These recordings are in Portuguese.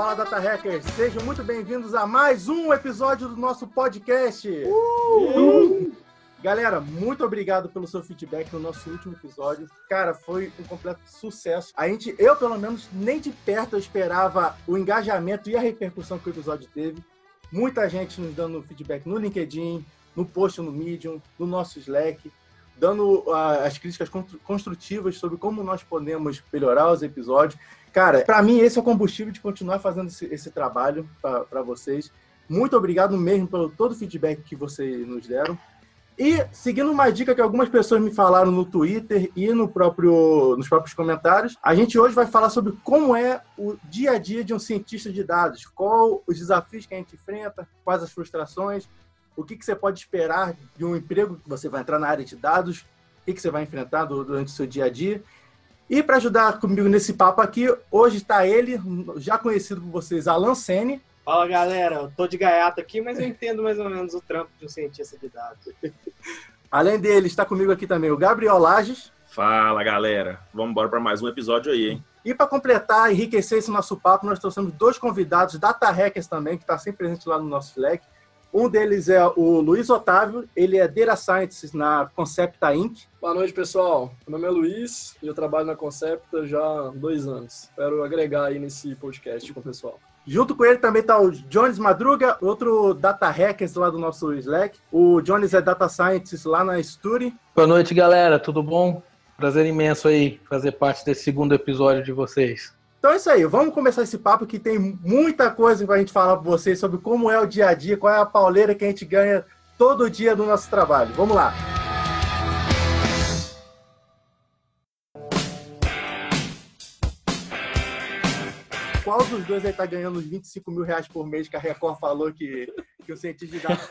Fala Data Hackers, sejam muito bem-vindos a mais um episódio do nosso podcast. Uh! Galera, muito obrigado pelo seu feedback no nosso último episódio. Cara, foi um completo sucesso. A gente, eu pelo menos, nem de perto eu esperava o engajamento e a repercussão que o episódio teve. Muita gente nos dando feedback no LinkedIn, no post no Medium, no nosso Slack, dando uh, as críticas construtivas sobre como nós podemos melhorar os episódios. Cara, para mim esse é o combustível de continuar fazendo esse, esse trabalho para vocês. Muito obrigado mesmo pelo todo o feedback que vocês nos deram. E seguindo uma dica que algumas pessoas me falaram no Twitter e no próprio, nos próprios comentários, a gente hoje vai falar sobre como é o dia a dia de um cientista de dados, qual os desafios que a gente enfrenta, quais as frustrações, o que, que você pode esperar de um emprego que você vai entrar na área de dados, o que, que você vai enfrentar durante o seu dia a dia. E para ajudar comigo nesse papo aqui, hoje está ele, já conhecido por vocês, Alan Sene. Fala galera, eu tô de gaiato aqui, mas eu entendo mais ou menos o trampo de um cientista de dados. Além dele, está comigo aqui também o Gabriel Lages. Fala galera, vamos embora para mais um episódio aí, hein? E para completar, enriquecer esse nosso papo, nós trouxemos dois convidados, data hackers também, que está sempre presente lá no nosso Slack. Um deles é o Luiz Otávio, ele é Data Scientist na Concepta Inc. Boa noite, pessoal. Meu nome é Luiz e eu trabalho na Concepta já há dois anos. Espero agregar aí nesse podcast com o pessoal. Junto com ele também está o Jones Madruga, outro data hackers lá do nosso Slack. O Jones é data scientist lá na Sturi. Boa noite, galera. Tudo bom? Prazer imenso aí fazer parte desse segundo episódio de vocês. Então é isso aí, vamos começar esse papo que tem muita coisa para a gente falar para vocês sobre como é o dia a dia, qual é a pauleira que a gente ganha todo dia no nosso trabalho. Vamos lá! Qual dos dois aí tá ganhando os 25 mil reais por mês que a Record falou que, que o cientista de dados.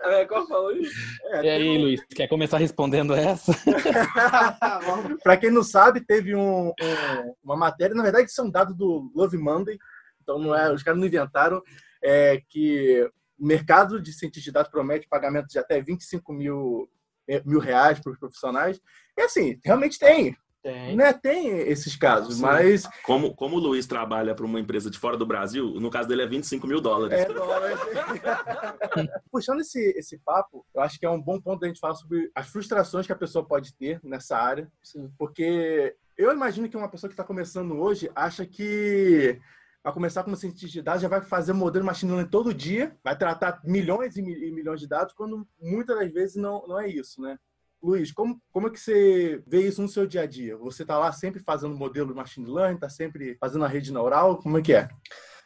a Record falou isso? É, e aí, um... Luiz, quer começar respondendo essa? Para quem não sabe, teve um, um, uma matéria, na verdade, são dados do Love Monday, então não é, os caras não inventaram, é, que o mercado de cientista de dados promete pagamento de até 25 mil, mil reais para os profissionais. E assim, realmente tem. Tem. Né? Tem esses casos, Sim. mas. Como, como o Luiz trabalha para uma empresa de fora do Brasil, no caso dele é 25 mil dólares. É, dólares. Puxando esse, esse papo, eu acho que é um bom ponto da gente falar sobre as frustrações que a pessoa pode ter nessa área. Sim. Porque eu imagino que uma pessoa que está começando hoje acha que vai começar como cientista de dados, já vai fazer modelo machine learning todo dia, vai tratar milhões e milhões de dados, quando muitas das vezes não, não é isso, né? Luiz, como, como é que você vê isso no seu dia a dia? Você está lá sempre fazendo modelo de machine learning, está sempre fazendo a rede neural? Como é que é?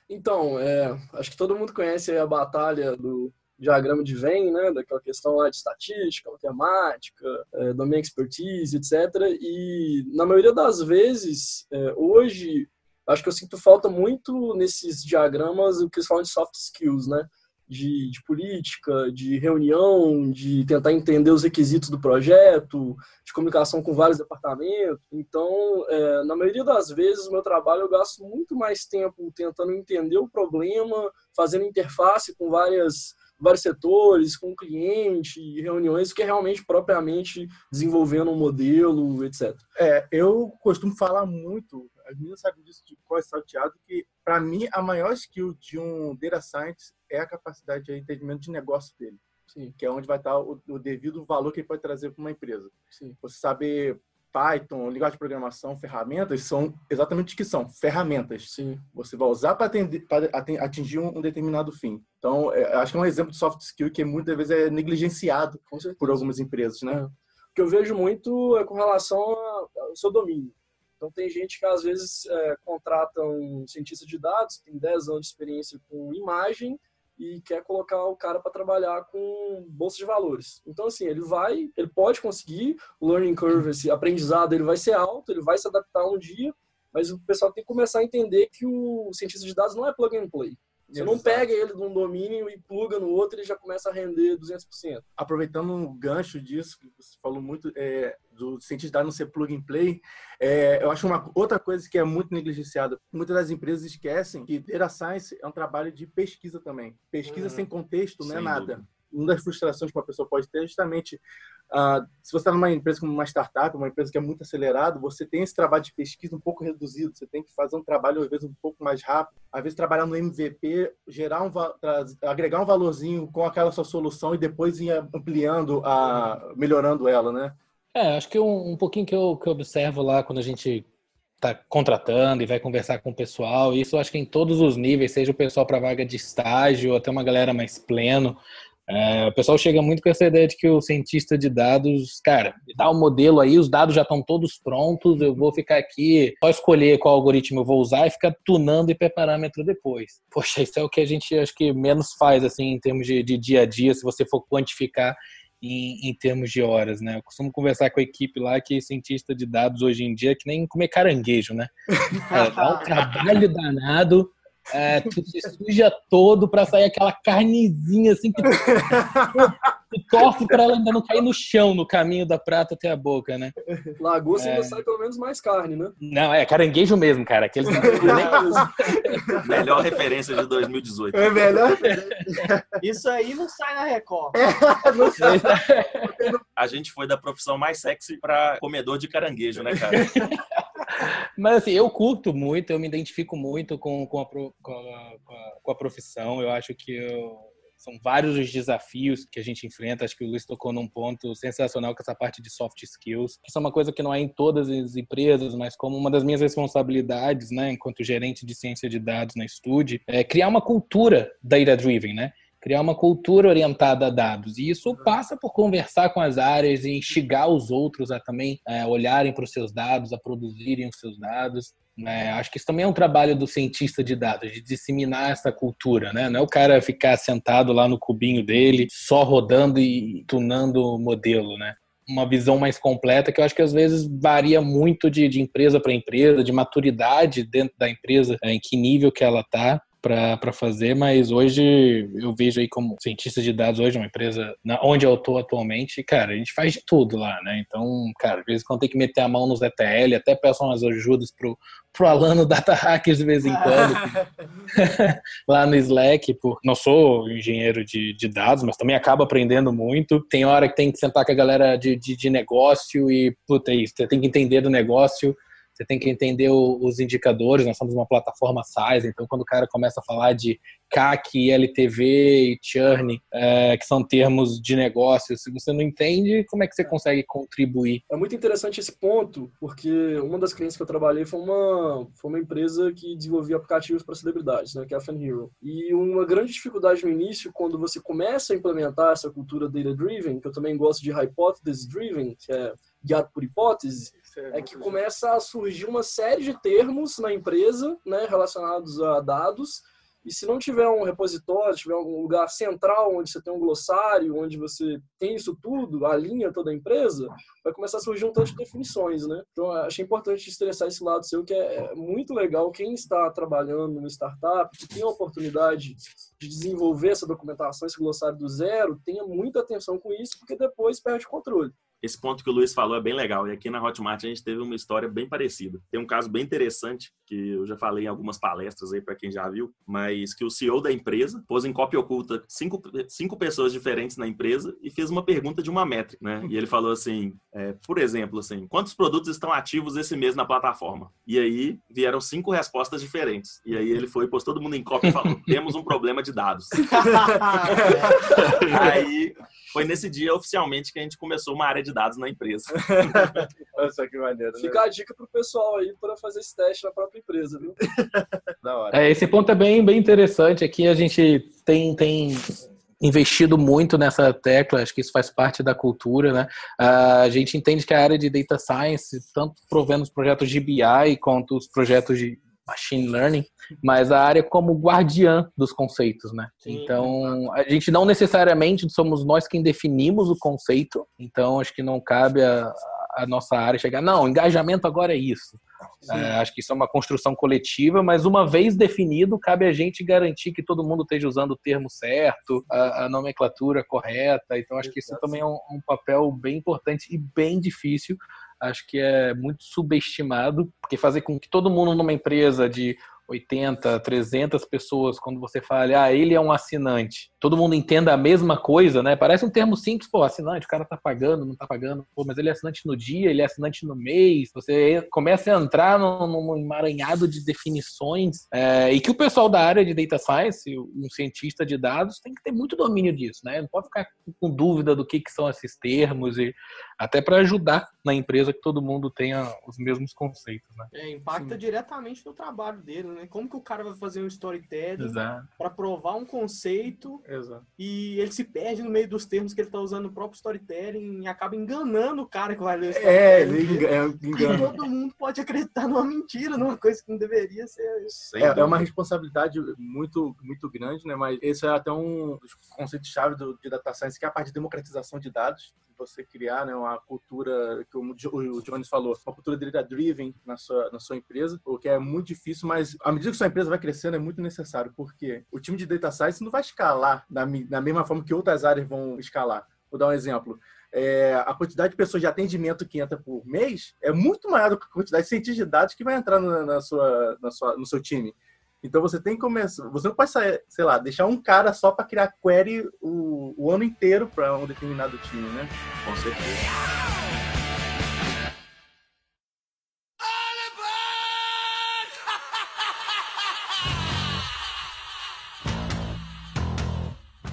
Então, é, acho que todo mundo conhece a batalha do diagrama de Venn, né, daquela questão lá de estatística, matemática, é, domain expertise, etc. E na maioria das vezes, é, hoje, acho que eu sinto falta muito nesses diagramas o que eles falam de soft skills, né? De, de, política, de reunião, de tentar entender os requisitos do projeto, de comunicação com vários departamentos. Então, é, na maioria das vezes, o meu trabalho eu gasto muito mais tempo tentando entender o problema, fazendo interface com várias vários setores, com o cliente, reuniões, que é realmente propriamente desenvolvendo um modelo, etc. É, eu costumo falar muito, as meninas sabem disso de qual é salteado, que para mim a maior skill de um data science é a capacidade de entendimento de negócio dele. Sim. Que é onde vai estar o, o devido valor que ele pode trazer para uma empresa. Sim. Você saber Python, linguagem de programação, ferramentas, são exatamente o que são, ferramentas. Sim. Você vai usar para atingir um, determinado fim. Então, é, acho que é um exemplo de soft skill que muitas vezes é negligenciado por algumas empresas, né? É. O que eu vejo muito é com relação ao seu domínio. Então, tem gente que às vezes é, contrata um cientista de dados, tem 10 anos de experiência com imagem, e quer colocar o cara para trabalhar com bolsa de valores. Então, assim, ele vai, ele pode conseguir, o learning curve, esse aprendizado, ele vai ser alto, ele vai se adaptar um dia, mas o pessoal tem que começar a entender que o cientista de dados não é plug and play. Você não pega ele de um domínio e pluga no outro, ele já começa a render 200%. Aproveitando um gancho disso, que você falou muito é, do cientista não ser plug and play, é, eu acho uma outra coisa que é muito negligenciada. Muitas das empresas esquecem que data science é um trabalho de pesquisa também. Pesquisa uhum. sem contexto não é nada. Dúvida. Uma das frustrações que uma pessoa pode ter é justamente Uh, se você está numa empresa como uma startup, uma empresa que é muito acelerada, você tem esse trabalho de pesquisa um pouco reduzido. Você tem que fazer um trabalho às vezes um pouco mais rápido. Às vezes trabalhar no MVP, gerar um agregar um valorzinho com aquela sua solução e depois ir ampliando, a, melhorando ela, né? É, acho que um, um pouquinho que eu, que eu observo lá quando a gente está contratando e vai conversar com o pessoal. Isso acho que em todos os níveis, seja o pessoal para vaga de estágio, até uma galera mais pleno. É, o pessoal chega muito com essa ideia de que o cientista de dados, cara, dá o um modelo aí, os dados já estão todos prontos, eu vou ficar aqui só escolher qual algoritmo eu vou usar e ficar tunando hiperparâmetro depois. Poxa, isso é o que a gente acho que menos faz assim em termos de, de dia a dia, se você for quantificar em, em, termos de horas, né? Eu costumo conversar com a equipe lá que cientista de dados hoje em dia é que nem comer caranguejo, né? É, dá um trabalho danado é, tu se suja todo pra sair aquela carnezinha assim que tu, tu torce pra ela ainda não cair no chão no caminho da prata até a boca, né? Lagosta é... ainda sai pelo menos mais carne, né? Não, é caranguejo mesmo, cara. Aqueles Melhor referência de 2018. É melhor. Isso aí não sai na Record. É, não sai. A gente foi da profissão mais sexy pra comedor de caranguejo, né, cara? Mas assim, eu curto muito, eu me identifico muito com, com, a, com, a, com a profissão. Eu acho que eu, são vários os desafios que a gente enfrenta. Acho que o Luiz tocou num ponto sensacional com essa parte de soft skills. Isso é uma coisa que não é em todas as empresas, mas como uma das minhas responsabilidades, né, enquanto gerente de ciência de dados na Stude, é criar uma cultura data-driven, né? Criar uma cultura orientada a dados. E isso passa por conversar com as áreas e instigar os outros a também é, olharem para os seus dados, a produzirem os seus dados. Né? Acho que isso também é um trabalho do cientista de dados, de disseminar essa cultura. Né? Não é o cara ficar sentado lá no cubinho dele, só rodando e tunando o modelo. Né? uma visão mais completa, que eu acho que às vezes varia muito de, de empresa para empresa, de maturidade dentro da empresa, é, em que nível que ela está para fazer, mas hoje eu vejo aí como cientista de dados hoje, uma empresa na, onde eu estou atualmente, cara, a gente faz de tudo lá, né? Então, cara, às vezes quando tem que meter a mão nos ETL, até peço umas ajudas pro, pro Alano Data Hackers de vez em quando, lá no Slack, por não sou engenheiro de, de dados, mas também acabo aprendendo muito. Tem hora que tem que sentar com a galera de, de, de negócio e, puta, é isso, tem que entender do negócio você tem que entender os indicadores. Nós somos uma plataforma SaaS, então quando o cara começa a falar de CAC, LTV e churn, é, que são termos de negócio, se você não entende, como é que você consegue contribuir? É muito interessante esse ponto, porque uma das clientes que eu trabalhei foi uma, foi uma empresa que desenvolvia aplicativos para celebridades, né, que é a Fan Hero. E uma grande dificuldade no início, quando você começa a implementar essa cultura data-driven, que eu também gosto de hypothesis-driven, que é guiado por hipótese, é que começa a surgir uma série de termos na empresa, né, relacionados a dados, e se não tiver um repositório, tiver um lugar central onde você tem um glossário, onde você tem isso tudo, alinha toda a empresa, vai começar a surgir um tanto de definições, né? Então, achei importante estressar esse lado seu, que é, é muito legal quem está trabalhando numa startup, que tem a oportunidade de desenvolver essa documentação, esse glossário do zero, tenha muita atenção com isso, porque depois perde o controle esse ponto que o Luiz falou é bem legal. E aqui na Hotmart a gente teve uma história bem parecida. Tem um caso bem interessante, que eu já falei em algumas palestras aí para quem já viu, mas que o CEO da empresa pôs em cópia oculta cinco, cinco pessoas diferentes na empresa e fez uma pergunta de uma métrica, né? E ele falou assim, é, por exemplo, assim, quantos produtos estão ativos esse mês na plataforma? E aí vieram cinco respostas diferentes. E aí ele foi, pôs todo mundo em cópia e falou, temos um problema de dados. aí foi nesse dia oficialmente que a gente começou uma área de dados na empresa. Nossa, que maneiro. Né? Fica a dica pro pessoal aí para fazer esse teste na própria empresa, viu? da hora. É, esse ponto é bem, bem interessante. Aqui a gente tem, tem investido muito nessa tecla, acho que isso faz parte da cultura, né? A gente entende que a área de data science, tanto provendo os projetos de BI quanto os projetos de machine learning, mas a área como guardiã dos conceitos, né? Sim, então, a gente não necessariamente somos nós quem definimos o conceito, então acho que não cabe a, a nossa área chegar, não, engajamento agora é isso. É, acho que isso é uma construção coletiva, mas uma vez definido, cabe a gente garantir que todo mundo esteja usando o termo certo, a, a nomenclatura correta. Então, acho que isso também é um, um papel bem importante e bem difícil acho que é muito subestimado, porque fazer com que todo mundo numa empresa de 80, 300 pessoas, quando você fala, ah, ele é um assinante, todo mundo entenda a mesma coisa, né? Parece um termo simples, pô, assinante, o cara tá pagando, não tá pagando, pô, mas ele é assinante no dia, ele é assinante no mês, você começa a entrar num, emaranhado de definições, é, e que o pessoal da área de data science, um cientista de dados, tem que ter muito domínio disso, né? Não pode ficar com dúvida do que, que são esses termos, e até para ajudar na empresa que todo mundo tenha os mesmos conceitos, né? É, impacta Sim. diretamente no trabalho dele, né? Como que o cara vai fazer um storytelling para provar um conceito Exato. e ele se perde no meio dos termos que ele está usando no próprio storytelling e acaba enganando o cara que vai ler o É, ele é, engana. todo mundo pode acreditar numa mentira, numa coisa que não deveria ser. É, é, uma responsabilidade muito, muito grande, né? Mas esse é até um dos conceitos-chave de data science, que é a parte de democratização de dados você criar né, uma cultura, que o Jones falou, uma cultura data-driven na sua, na sua empresa, o que é muito difícil, mas à medida que sua empresa vai crescendo é muito necessário, porque o time de data science não vai escalar da, mesma forma que outras áreas vão escalar. Vou dar um exemplo. É, a quantidade de pessoas de atendimento que entra por mês é muito maior do que a quantidade de cientistas de dados que vai entrar na, na, sua, na sua, no seu time. Então você tem que começar. Você não pode, sair, sei lá, deixar um cara só para criar query o, o ano inteiro para um determinado time, né? Com certeza.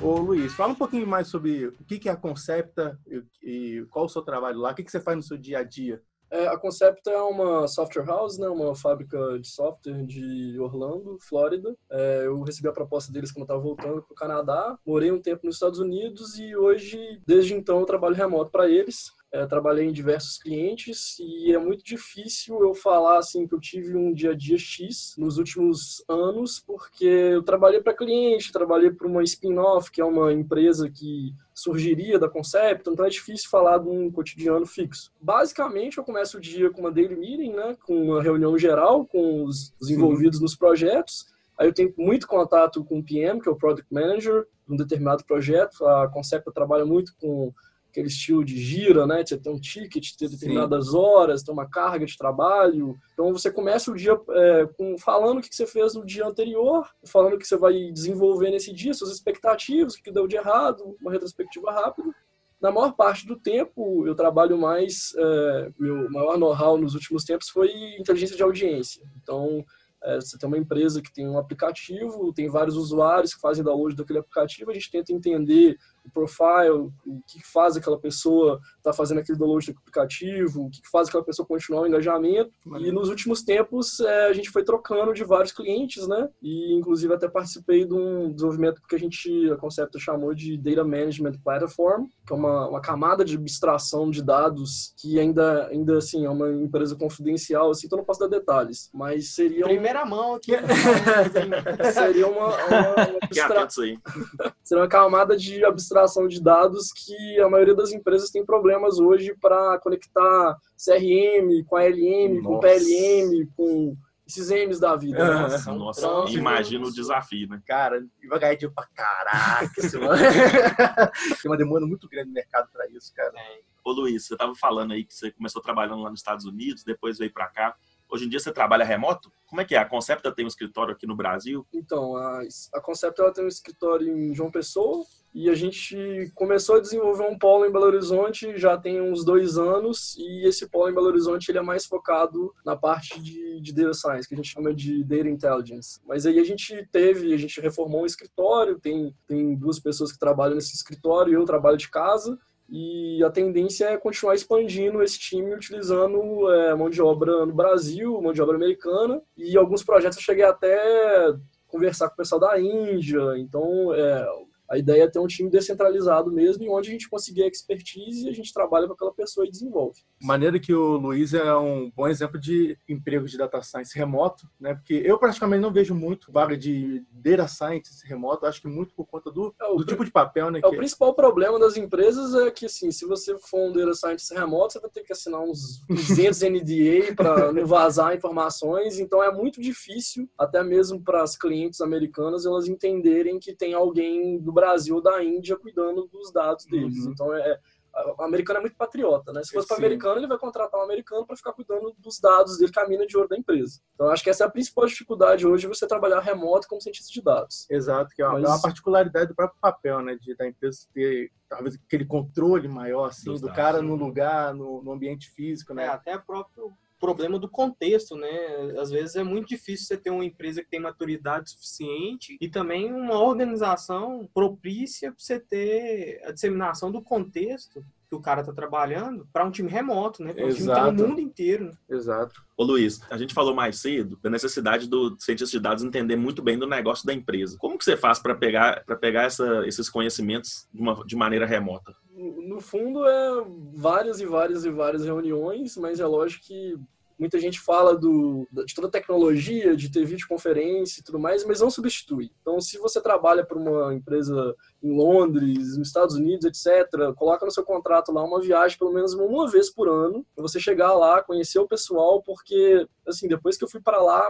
Ô Luiz, fala um pouquinho mais sobre o que é a Concepta e, qual o seu trabalho lá, o que você faz no seu dia a dia é, a Concept é uma software house, né, uma fábrica de software de Orlando, Flórida. É, eu recebi a proposta deles quando eu estava voltando para o Canadá. Morei um tempo nos Estados Unidos e hoje, desde então, eu trabalho remoto para eles. É, trabalhei em diversos clientes e é muito difícil eu falar assim que eu tive um dia a dia X nos últimos anos, porque eu trabalhei para cliente, trabalhei para uma spin-off, que é uma empresa que surgiria da Concept, então é difícil falar de um cotidiano fixo. Basicamente, eu começo o dia com uma daily meeting, né, com uma reunião geral com os, os envolvidos nos projetos. Aí eu tenho muito contato com o PM, que é o Product Manager, de um determinado projeto. A Concept trabalha muito com aquele estilo de gira, né? Você tem um ticket, ter determinadas Sim. horas, tem uma carga de trabalho. Então você começa o dia é, com, falando o que você fez no dia anterior, falando o que você vai desenvolver nesse dia, suas expectativas, o que deu de errado, uma retrospectiva rápida. Na maior parte do tempo, eu trabalho mais. É, meu maior know-how nos últimos tempos foi inteligência de audiência. Então, é, você tem uma empresa que tem um aplicativo, tem vários usuários que fazem download daquele aplicativo, a gente tenta entender o profile, o que faz aquela pessoa estar tá fazendo aquele download do aplicativo, o que faz aquela pessoa continuar o engajamento. E nos últimos tempos é, a gente foi trocando de vários clientes, né? E inclusive até participei de um desenvolvimento que a gente, a Concepto chamou de Data Management Platform, que é uma, uma camada de abstração de dados que ainda, ainda assim, é uma empresa confidencial, assim, então não posso dar detalhes, mas seria... Primeira mão aqui. seria uma, uma, uma abstra... seria uma camada de abstração extração de dados que a maioria das empresas tem problemas hoje para conectar CRM com ALM, Nossa. com PLM, com esses M's da vida. Nossa, né? Nossa então, imagina o desafio, né? Cara, vai ganhar dinheiro pra caraca. tem uma demanda muito grande no mercado para isso, cara. É. Ô Luiz, você tava falando aí que você começou trabalhando lá nos Estados Unidos, depois veio para cá. Hoje em dia você trabalha remoto? Como é que é? A Concepta tem um escritório aqui no Brasil? Então, a, a Concepta ela tem um escritório em João Pessoa e a gente começou a desenvolver um polo em Belo Horizonte já tem uns dois anos e esse polo em Belo Horizonte ele é mais focado na parte de, de data science, que a gente chama de data intelligence. Mas aí a gente teve, a gente reformou um escritório, tem, tem duas pessoas que trabalham nesse escritório, eu trabalho de casa e a tendência é continuar expandindo esse time utilizando é, mão de obra no Brasil, mão de obra americana, e alguns projetos eu cheguei até conversar com o pessoal da Índia, então é, a ideia é ter um time descentralizado mesmo, e onde a gente conseguir expertise e a gente trabalha com aquela pessoa e desenvolve. Maneira que o Luiz é um bom exemplo de emprego de data science remoto, né? Porque eu praticamente não vejo muito vaga de data science remoto, acho que muito por conta do, é, do tipo de papel, né? É, o principal problema das empresas é que, assim, se você for um data science remoto, você vai ter que assinar uns 200 NDA para não vazar informações, então é muito difícil, até mesmo para as clientes americanas, elas entenderem que tem alguém do Brasil ou da Índia cuidando dos dados deles. Uhum. Então, é, o americano é muito patriota, né? Se fosse para americano, ele vai contratar um americano para ficar cuidando dos dados dele, caminho de ouro da empresa. Então, acho que essa é a principal dificuldade hoje, você trabalhar remoto como cientista de dados. Exato, que é uma, Mas... é uma particularidade do próprio papel, né? De, da empresa ter talvez aquele controle maior, assim, Dos do dados, cara no lugar, no, no ambiente físico, né? É, até próprio problema do contexto, né? Às vezes é muito difícil você ter uma empresa que tem maturidade suficiente e também uma organização propícia para você ter a disseminação do contexto que o cara tá trabalhando para um time remoto, né? Para um time que tá no mundo inteiro. Né? Exato. Ô Luiz, a gente falou mais cedo da necessidade do cientista de dados entender muito bem do negócio da empresa. Como que você faz para pegar para pegar essa, esses conhecimentos de, uma, de maneira remota? No fundo é várias e várias e várias reuniões, mas é lógico que Muita gente fala do, de toda a tecnologia, de ter videoconferência e tudo mais, mas não substitui. Então, se você trabalha para uma empresa em Londres, nos Estados Unidos, etc., coloca no seu contrato lá uma viagem pelo menos uma vez por ano, para você chegar lá, conhecer o pessoal, porque, assim, depois que eu fui para lá,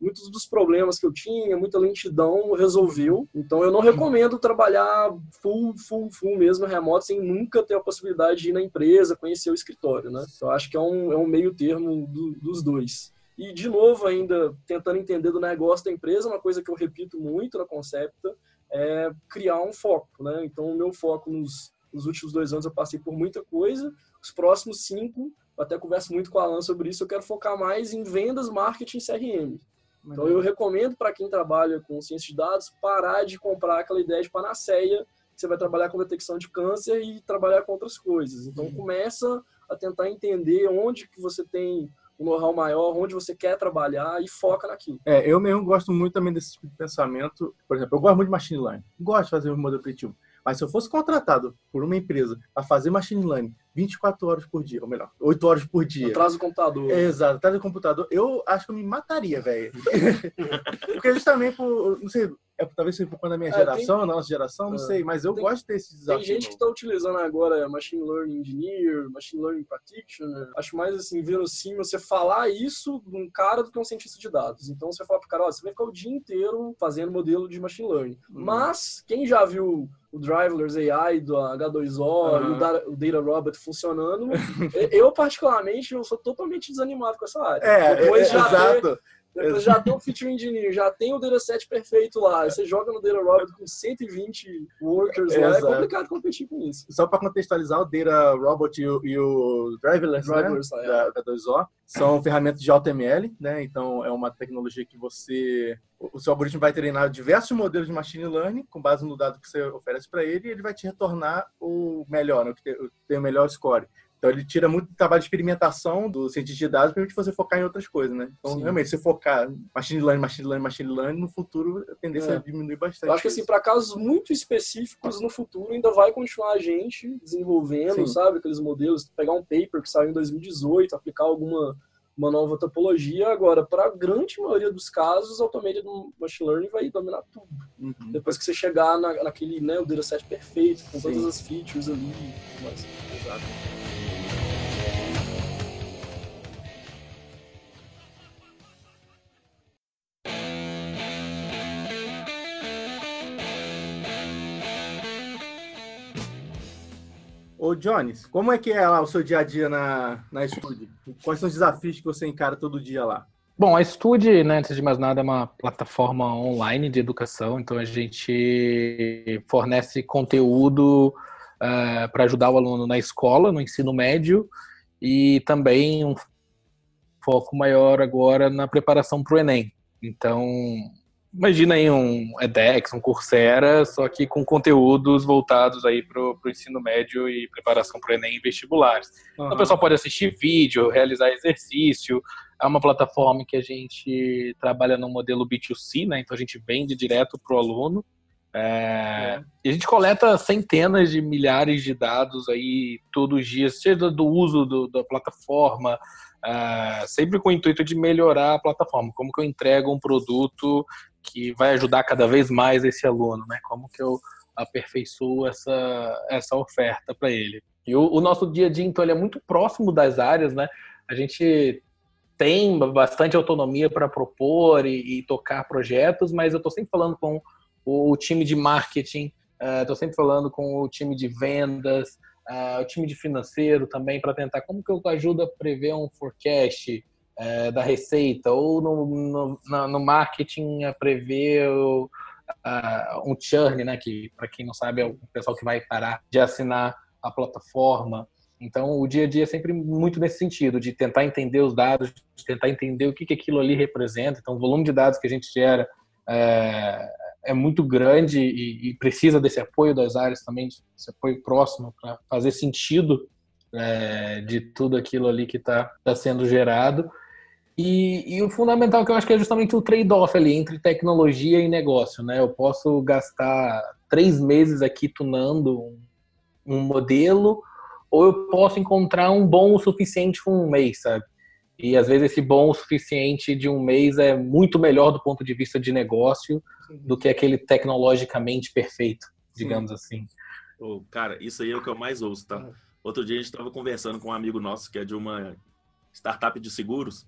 muitos dos problemas que eu tinha, muita lentidão, resolveu. Então eu não recomendo trabalhar full, full, full mesmo remoto, sem nunca ter a possibilidade de ir na empresa, conhecer o escritório, né? Eu acho que é um, é um meio termo do, dos dois. E, de novo, ainda tentando entender do negócio da empresa, uma coisa que eu repito muito na Concepta é criar um foco, né? Então, o meu foco nos, nos últimos dois anos eu passei por muita coisa, os próximos cinco eu até converso muito com a Alan sobre isso, eu quero focar mais em vendas, marketing e CRM. Então eu recomendo para quem trabalha com ciência de dados parar de comprar aquela ideia de panaceia, que você vai trabalhar com detecção de câncer e trabalhar com outras coisas. Então uhum. começa a tentar entender onde que você tem um know-how maior, onde você quer trabalhar e foca naquilo. É, eu mesmo gosto muito também desse tipo de pensamento. Por exemplo, eu gosto muito de machine learning. Gosto de fazer um modelo preditivo. Mas se eu fosse contratado por uma empresa a fazer machine learning 24 horas por dia, ou melhor, 8 horas por dia. Atrás do computador. É, exato, atrás do computador. Eu acho que eu me mataria, velho. Porque justamente por, não sei, é, talvez seja por conta da minha é, geração, tem... nossa geração, não é, sei, mas eu tem, gosto desse desafio. Tem gente que está utilizando agora Machine Learning Engineer, Machine Learning Practitioner. Acho mais assim, verossímil você falar isso de um cara do que um cientista de dados. Então você fala pro cara, ó, você vai ficar o dia inteiro fazendo modelo de Machine Learning. Hum. Mas, quem já viu o Driverless AI do H2O uhum. e o Data Robot funcionando. eu, particularmente, eu sou totalmente desanimado com essa área. É, Depois é, já exato. Depois já tem o Feature Engineer, já tem o dataset perfeito lá. Você joga no Data Robot com 120 workers é, lá, é complicado competir com isso. Só para contextualizar, o Data Robot e o, e o Driverless, né, Driverless né, da, da 2O são ferramentas de AutoML, né? Então é uma tecnologia que você o seu algoritmo vai treinar diversos modelos de machine learning com base no dado que você oferece para ele e ele vai te retornar o melhor, né? o que tem o melhor score. Então ele tira muito trabalho de experimentação do cientista de dados para você focar em outras coisas, né? Então, Sim. realmente, se focar machine learning, machine learning, machine learning, no futuro a tendência é, é diminuir bastante. Eu acho que assim, para casos muito específicos no futuro ainda vai continuar a gente desenvolvendo, Sim. sabe, aqueles modelos, pegar um paper que saiu em 2018, aplicar alguma uma nova topologia. Agora, para a grande maioria dos casos, a automated machine learning vai dominar tudo. Uhum. Depois que você chegar na, naquele, né, o dataset perfeito, com Sim. todas as features ali. Mas, exato. Ô, Jones, como é que é lá o seu dia a dia na, na Studio? Quais são os desafios que você encara todo dia lá? Bom, a Studio, né, antes de mais nada, é uma plataforma online de educação, então a gente fornece conteúdo uh, para ajudar o aluno na escola, no ensino médio, e também um foco maior agora na preparação para o Enem. Então, imagina aí um edX, um Coursera, só que com conteúdos voltados aí para o ensino médio e preparação para o Enem e vestibulares. Uhum. Então, o pessoal pode assistir vídeo, realizar exercício. É uma plataforma que a gente trabalha no modelo B2C, né? Então a gente vende direto para o aluno. É... É. E a gente coleta centenas de milhares de dados aí todos os dias, seja do uso do, da plataforma, é, sempre com o intuito de melhorar a plataforma. Como que eu entrego um produto que vai ajudar cada vez mais esse aluno, né? Como que eu aperfeiçoo essa, essa oferta para ele. E o, o, nosso dia a dia, então, ele é muito próximo das áreas, né? A gente tem bastante autonomia para propor e, e, tocar projetos, mas eu estou sempre falando com o, time de marketing, estou uh, sempre falando com o time de vendas, uh, o time de financeiro também para tentar como que eu ajudo a prever um forecast uh, da receita ou no, no, no, marketing a prever o, uh, um churn, né? Que para quem não sabe é o pessoal que vai parar de assinar a plataforma. Então, o dia a dia é sempre muito nesse sentido, de tentar entender os dados, de tentar entender o que, que aquilo ali representa. Então, o volume de dados que a gente gera é, é muito grande e, e, precisa desse apoio das áreas também, desse apoio próximo para fazer sentido é, de tudo aquilo ali que está tá sendo gerado. E, e, o fundamental que eu acho que é justamente o trade-off ali entre tecnologia e negócio, né? Eu posso gastar três meses aqui tunando um, um modelo, ou eu posso encontrar um bom o suficiente com um mês, sabe? E às vezes esse bom o suficiente de um mês é muito melhor do ponto de vista de negócio do que aquele tecnologicamente perfeito, digamos Sim. assim. Oh, cara, isso aí é o que eu mais ouço, tá? É. Outro dia a gente estava conversando com um amigo nosso que é de uma startup de seguros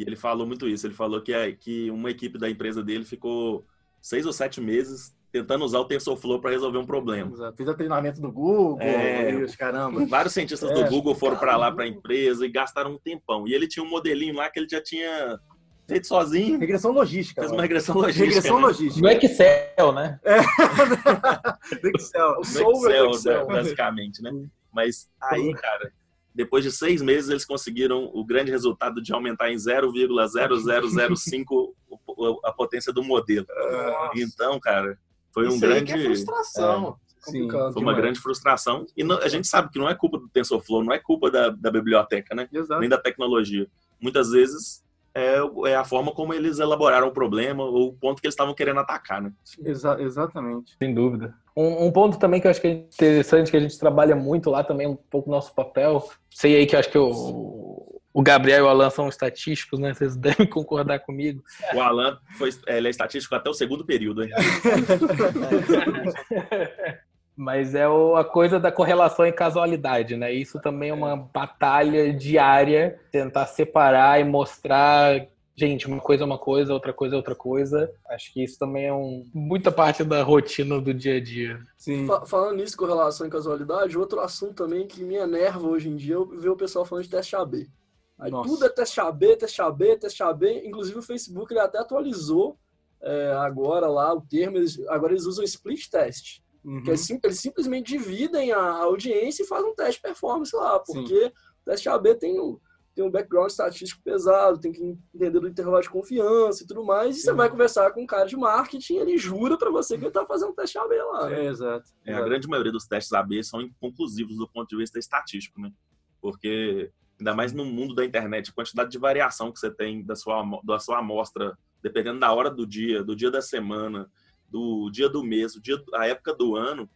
e ele falou muito isso. Ele falou que, é, que uma equipe da empresa dele ficou seis ou sete meses tentando usar o TensorFlow para resolver um problema. Fiz o treinamento do Google é, e os caramba. Vários cientistas é, do Google foram para lá para a empresa e gastaram um tempão. E ele tinha um modelinho lá que ele já tinha feito sozinho. Regressão logística. Fez uma regressão logística. Regressão né? logística. No Excel, né? É. no Excel. O Excel, no Excel, basicamente, né? Mas aí, cara, depois de seis meses, eles conseguiram o grande resultado de aumentar em 0,0005 a potência do modelo. Nossa. Então, cara, foi um grande. É frustração. É, sim, foi uma grande frustração. E não, a gente sabe que não é culpa do TensorFlow, não é culpa da, da biblioteca, né? Exato. Nem da tecnologia. Muitas vezes é, é, a forma como eles elaboraram o problema ou o ponto que eles estavam querendo atacar, né? Exa exatamente. Sem dúvida. Um, um, ponto também que eu acho que é interessante, que a gente trabalha muito lá também, um pouco nosso papel. Sei aí que eu acho que o, o Gabriel e o Alan são estatísticos, né? Vocês devem concordar comigo. O Alan foi, ele é estatístico até o segundo período, hein? Mas é a coisa da correlação e casualidade, né? Isso também é uma batalha diária, tentar separar e mostrar, gente, uma coisa é uma coisa, outra coisa é outra coisa. Acho que isso também é um, muita parte da rotina do dia a dia. Sim. Falando nisso, correlação e casualidade, outro assunto também que me enerva hoje em dia é ver o pessoal falando de teste AB. Aí Nossa. tudo é teste AB, teste AB, teste AB. Inclusive o Facebook ele até atualizou é, agora lá o termo, eles, agora eles usam split test. Uhum. Que é sim, eles simplesmente dividem a audiência e fazem um teste de performance lá, porque Sim. o teste AB tem um, tem um background estatístico pesado, tem que entender do intervalo de confiança e tudo mais, e Sim. você vai conversar com um cara de marketing, ele jura para você que ele tá fazendo um teste AB lá. Né? É, exato. É, a grande maioria dos testes AB são inconclusivos do ponto de vista estatístico, né? Porque, ainda mais no mundo da internet, a quantidade de variação que você tem da sua, da sua amostra, dependendo da hora do dia, do dia da semana, do dia do mês, o dia, a época do ano,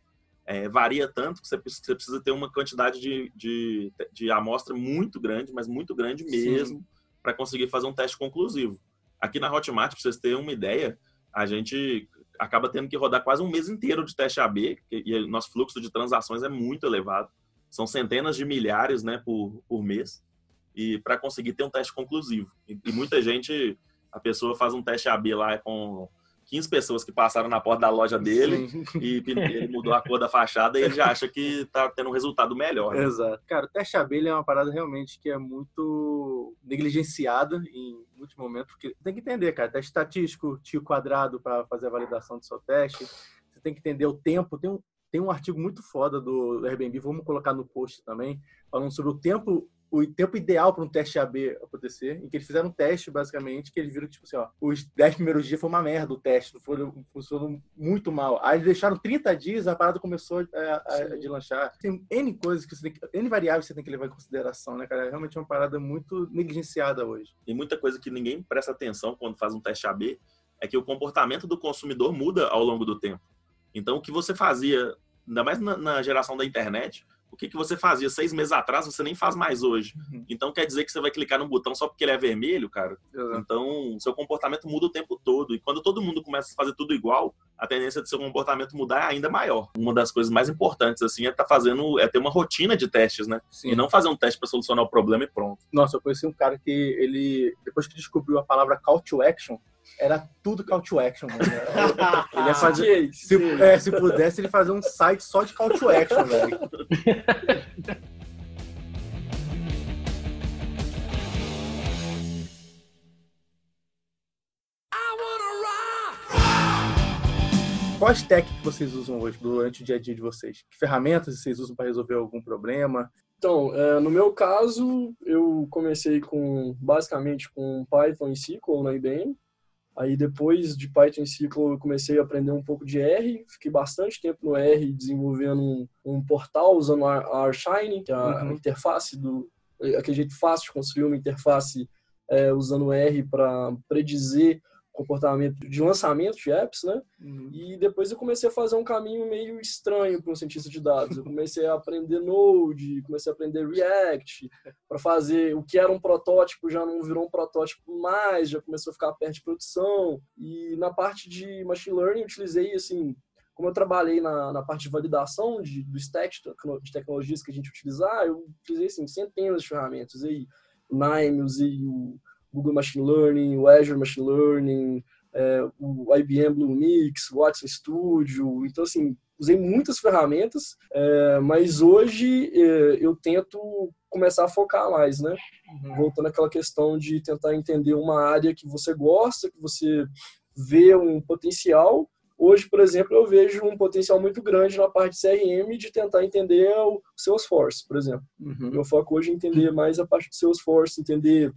é, varia tanto que você, você, precisa ter uma quantidade de, de, de amostra muito grande, mas muito grande mesmo, para conseguir fazer um teste conclusivo. Aqui na Hotmart, para vocês terem uma ideia, a gente acaba tendo que rodar quase um mês inteiro de teste AB, e o nosso fluxo de transações é muito elevado. São centenas de milhares né, por, por mês, e para conseguir ter um teste conclusivo. E, e muita gente, a pessoa faz um teste AB lá com 15 pessoas que passaram na porta da loja dele e ele mudou a cor da fachada e ele já acha que está tendo um resultado melhor. Né? Exato. Cara, o teste abelha é uma parada realmente que é muito negligenciada em muitos momentos, porque tem que entender, cara, teste estatístico, tio quadrado para fazer a validação do seu teste, você tem que entender o tempo, tem um, tem um artigo muito foda do Airbnb, vamos colocar no post também, falando sobre o tempo o tempo ideal para um teste AB acontecer, em que eles fizeram um teste, basicamente, que eles viram, tipo assim, ó, os 10 primeiros dias foi uma merda o teste, foi, funcionou muito mal. Aí eles deixaram 30 dias, a parada começou a, a, a deslanchar. Tem N coisas que você tem que, N variáveis que você tem que levar em consideração, né, cara? É realmente uma parada muito negligenciada hoje. E muita coisa que ninguém presta atenção quando faz um teste AB é que o comportamento do consumidor muda ao longo do tempo. Então, o que você fazia, ainda mais na, na geração da internet, o que, que você fazia seis meses atrás, você nem faz mais hoje. Uhum. Então quer dizer que você vai clicar no botão só porque ele é vermelho, cara? Uhum. Então seu comportamento muda o tempo todo. E quando todo mundo começa a fazer tudo igual, a tendência de seu comportamento mudar é ainda maior. Uma das coisas mais importantes, assim, é estar tá fazendo, é ter uma rotina de testes, né? Sim. E não fazer um teste para solucionar o problema e pronto. Nossa, eu conheci um cara que ele, depois que descobriu a palavra call to action, era tudo call to action, mano. Ele ia fazer, se, é, se pudesse, ele fazer um site só de call to action, velho. Quais tech que vocês usam hoje durante o dia a dia de vocês? Que ferramentas vocês usam para resolver algum problema? Então, é, no meu caso, eu comecei com basicamente com Python e SQL na IBM. Aí depois de Python SQL eu comecei a aprender um pouco de R. Fiquei bastante tempo no R desenvolvendo um, um portal usando a Arshine, que é a Uhum. interface do aquele jeito fácil de construir uma interface é, usando R para predizer comportamento de lançamento de apps, né? E depois eu comecei a fazer um caminho meio estranho para um cientista de dados. Eu comecei a aprender Node, comecei a aprender React, para fazer o que era um protótipo já não virou um protótipo mais, já começou a ficar perto de produção. E na parte de machine learning eu utilizei assim, como eu trabalhei na, na parte de validação de, do stack de tecno- de tecnologias que a gente utilizar, eu utilizei assim, centenas de ferramentas. Usei o Nime, usei o Google Machine Learning, o Azure Machine Learning, é, o IBM Bluemix, o Watson Studio. Então, assim, usei muitas ferramentas, é, mas hoje é, eu tento começar a focar mais, né? Voltando àquela questão de tentar entender uma área que você gosta, que você vê um potencial. Hoje, por exemplo, eu vejo um potencial muito grande na parte de CRM de tentar entender o Salesforce, por exemplo. Uhum. Meu foco hoje é entender mais a parte do Salesforce, entender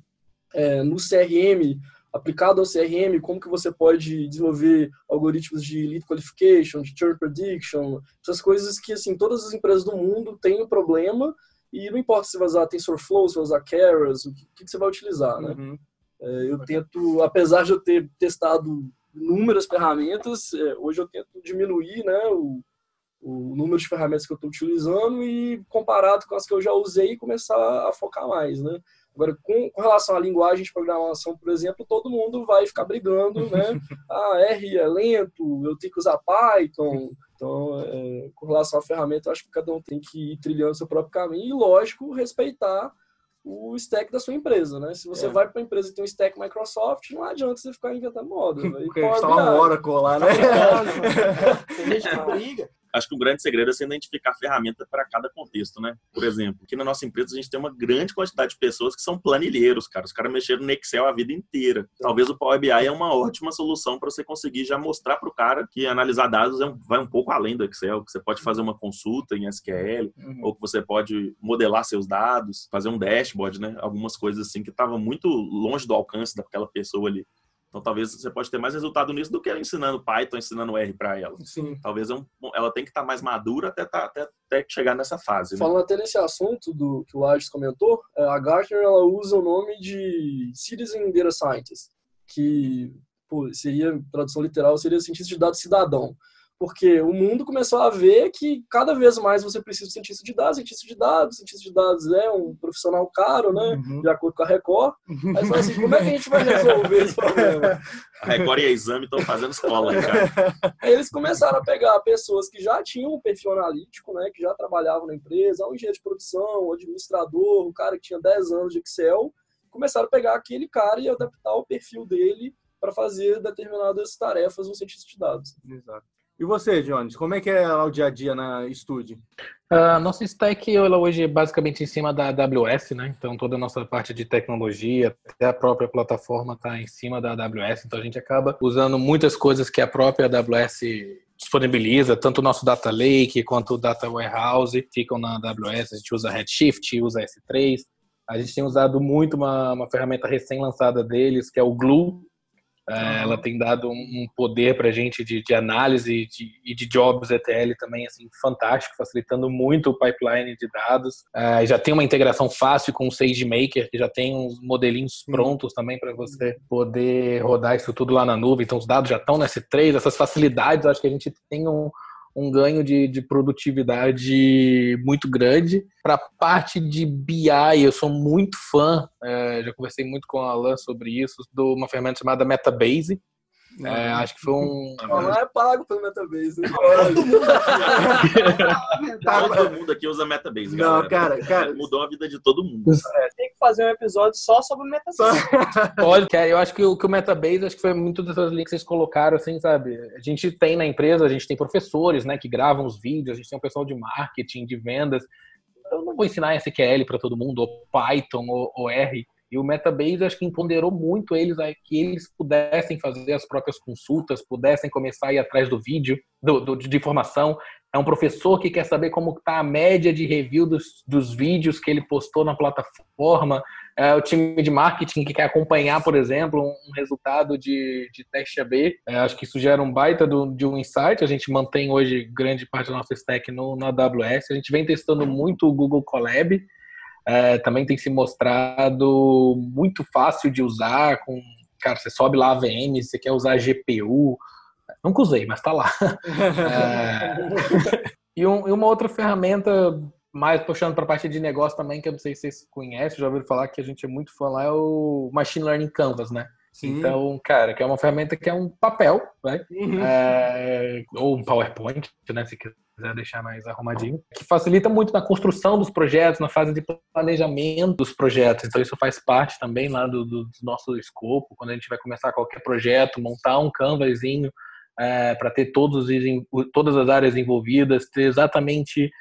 é, no CRM, aplicado ao CRM, como que você pode desenvolver algoritmos de lead qualification, de churn prediction, essas coisas que, assim, todas as empresas do mundo têm um problema e não importa se você vai usar TensorFlow, se vai usar Keras, o que, que você vai utilizar, né? Uhum. É, eu tento, apesar de eu ter testado inúmeras ferramentas, é, hoje eu tento diminuir né, o, o número de ferramentas que eu estou utilizando e comparado com as que eu já usei, começar a focar mais. Né? Agora, com, com relação à linguagem de programação, por exemplo, todo mundo vai ficar brigando, né? ah, R é lento, eu tenho que usar Python. Então, é, com relação à ferramenta, eu acho que cada um tem que ir trilhando seu próprio caminho e, lógico, respeitar o stack da sua empresa, né? Se você É. vai para uma empresa que tem um stack Microsoft, não adianta você ficar inventando moda. Porque Power instalar um BI. Oracle lá, né? Tem gente que briga. Acho que o grande segredo é você identificar a ferramenta para cada contexto, né? Por exemplo, aqui na nossa empresa a gente tem uma grande quantidade de pessoas que são planilheiros, cara. Os caras mexeram no Excel a vida inteira. Talvez o Power BI é uma ótima solução para você conseguir já mostrar para o cara que analisar dados é um- vai um pouco além do Excel, que você pode fazer uma consulta em SQL, Uhum. ou que você pode modelar seus dados, fazer um dashboard, né? Algumas coisas assim que estavam muito longe do alcance daquela pessoa ali. Então talvez você pode ter mais resultado nisso do que ensinando Python, ensinando R para ela. Sim. Talvez é ela tem que estar mais madura até, tá- até, até chegar nessa fase. Né? Falando até nesse assunto do que o Lages comentou, é, a Gartner ela usa o nome de Citizen Data Scientist, que pô, seria, tradução literal, seria cientista de dados cidadão. Porque o mundo começou a ver que cada vez mais você precisa de cientista de dados, cientista de dados, cientista de dados é um profissional caro, né? Uhum. De acordo com a Record. Aí fala assim, como é que a gente vai resolver esse problema? A Record e a Exame estão fazendo escola, né, cara. Aí eles começaram a pegar pessoas que já tinham um perfil analítico, né, que já trabalhavam na empresa, um engenheiro de produção, um administrador, um cara que tinha 10 anos de Excel, começaram a pegar aquele cara e adaptar o perfil dele para fazer determinadas tarefas no cientista de dados. Exato. E você, Jones, como é que é o dia a dia na estúdio? A nossa stack ela hoje é basicamente em cima da AWS, né? Então toda a nossa parte de tecnologia, até a própria plataforma está em cima da AWS, então a gente acaba usando muitas coisas que a própria AWS disponibiliza, tanto o nosso Data Lake quanto o Data Warehouse ficam na AWS, a gente usa Redshift, usa S3. A gente tem usado muito uma, uma ferramenta recém-lançada deles, que é o Glue, ela tem dado um poder para a gente de, de análise e de jobs ETL também assim fantástico, facilitando muito o pipeline de dados. É, já tem uma integração fácil com o SageMaker, que já tem uns modelinhos prontos também para você poder rodar isso tudo lá na nuvem. Então os dados já estão no S3, essas facilidades, acho que a gente tem um, um ganho de, de produtividade muito grande. Para a parte de BI, eu sou muito fã, é, já conversei muito com a Alan sobre isso, de uma ferramenta chamada Metabase. É, acho que foi um. Não, não é pago pelo Metabase. Todo mundo aqui usa Metabase, Não, galera. cara, cara. Mudou a vida de todo mundo. tem que fazer um episódio só sobre Metabase. Pode, que eu acho que o, que o Metabase, acho que foi muito dessas links que vocês colocaram, assim, sabe? A gente tem na empresa, a gente tem professores, né, que gravam os vídeos, a gente tem um pessoal de marketing, de vendas. Eu não vou ensinar SQL para todo mundo, ou Python, ou, ou R. E o Metabase acho que empoderou muito eles a que eles pudessem fazer as próprias consultas, pudessem começar a ir atrás do vídeo, do, do de informação. É um professor que quer saber como está a média de review dos, dos vídeos que ele postou na plataforma. É o time de marketing que quer acompanhar, por exemplo, um resultado de, de teste AB. É, acho que isso gera um baita do, de um insight. A gente mantém hoje grande parte da nossa stack no, na AWS. A gente vem testando muito o Google Colab é, também tem se mostrado muito fácil de usar. Com, cara, você sobe lá a VM, você quer usar GPU. Nunca usei, mas tá lá. é, e, um, e, uma outra ferramenta, mais puxando para a parte de negócio também, que eu não sei se vocês conhecem, já ouviram falar que a gente é muito fã lá, é o Machine Learning Canvas, né? Sim. Então, cara, que é uma ferramenta que é um papel, né? Uhum. É, ou um PowerPoint, né? Se quiser deixar mais arrumadinho, que facilita muito na construção dos projetos, na fase de planejamento dos projetos. Então, isso faz parte também lá do, do nosso escopo, quando a gente vai começar qualquer projeto, montar um canvasinho é, para ter todos, todas as áreas envolvidas, ter exatamente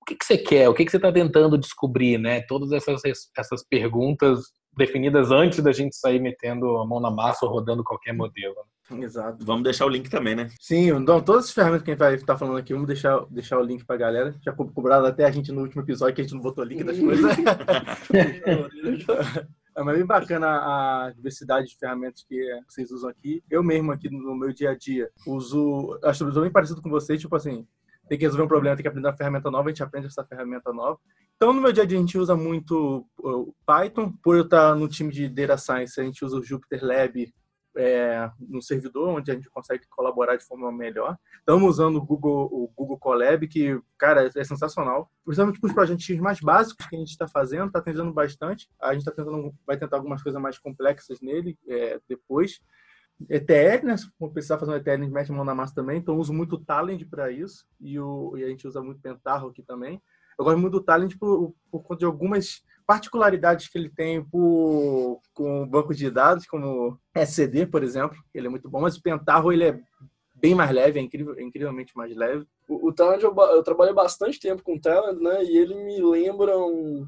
o que, que você quer, o que, que você está tentando descobrir, né? Todas essas, essas perguntas definidas antes da gente sair metendo a mão na massa ou rodando qualquer modelo. Né? Exato. Vamos deixar o link também, né? Sim, então todas as ferramentas que a gente vai estar falando aqui, vamos deixar, deixar o link pra galera. Já cobrado até a gente no último episódio que a gente não botou link das coisas. É mas bem bacana a diversidade de ferramentas que vocês usam aqui. Eu mesmo aqui no meu dia a dia uso, acho que bem parecido com vocês, tipo assim, tem que resolver um problema, tem que aprender uma ferramenta nova, a gente aprende essa ferramenta nova. Então, no meu dia a dia, a gente usa muito Python. Por eu estar no time de Data Science, a gente usa o Jupyter Lab é, no servidor, onde a gente consegue colaborar de forma melhor. Estamos usando o Google, o Google Colab, que, cara, é sensacional. Principalmente para os projetos mais básicos que a gente está fazendo, está atendendo bastante. A gente tá tentando, vai tentar algumas coisas mais complexas nele é, depois. ETL, né? Se precisar fazer um ETL, a gente mete a mão na massa também. Então, uso muito Talend para isso. E, o, e a gente usa muito Pentaho aqui também. Eu gosto muito do Talend por, por conta de algumas particularidades que ele tem por, com o banco de dados, como SCD, por exemplo. Ele é muito bom, mas o Pentaho ele é bem mais leve, é, incrível, é incrivelmente mais leve. O, o Talend, eu, eu trabalhei bastante tempo com o Talend, né? E ele me lembra um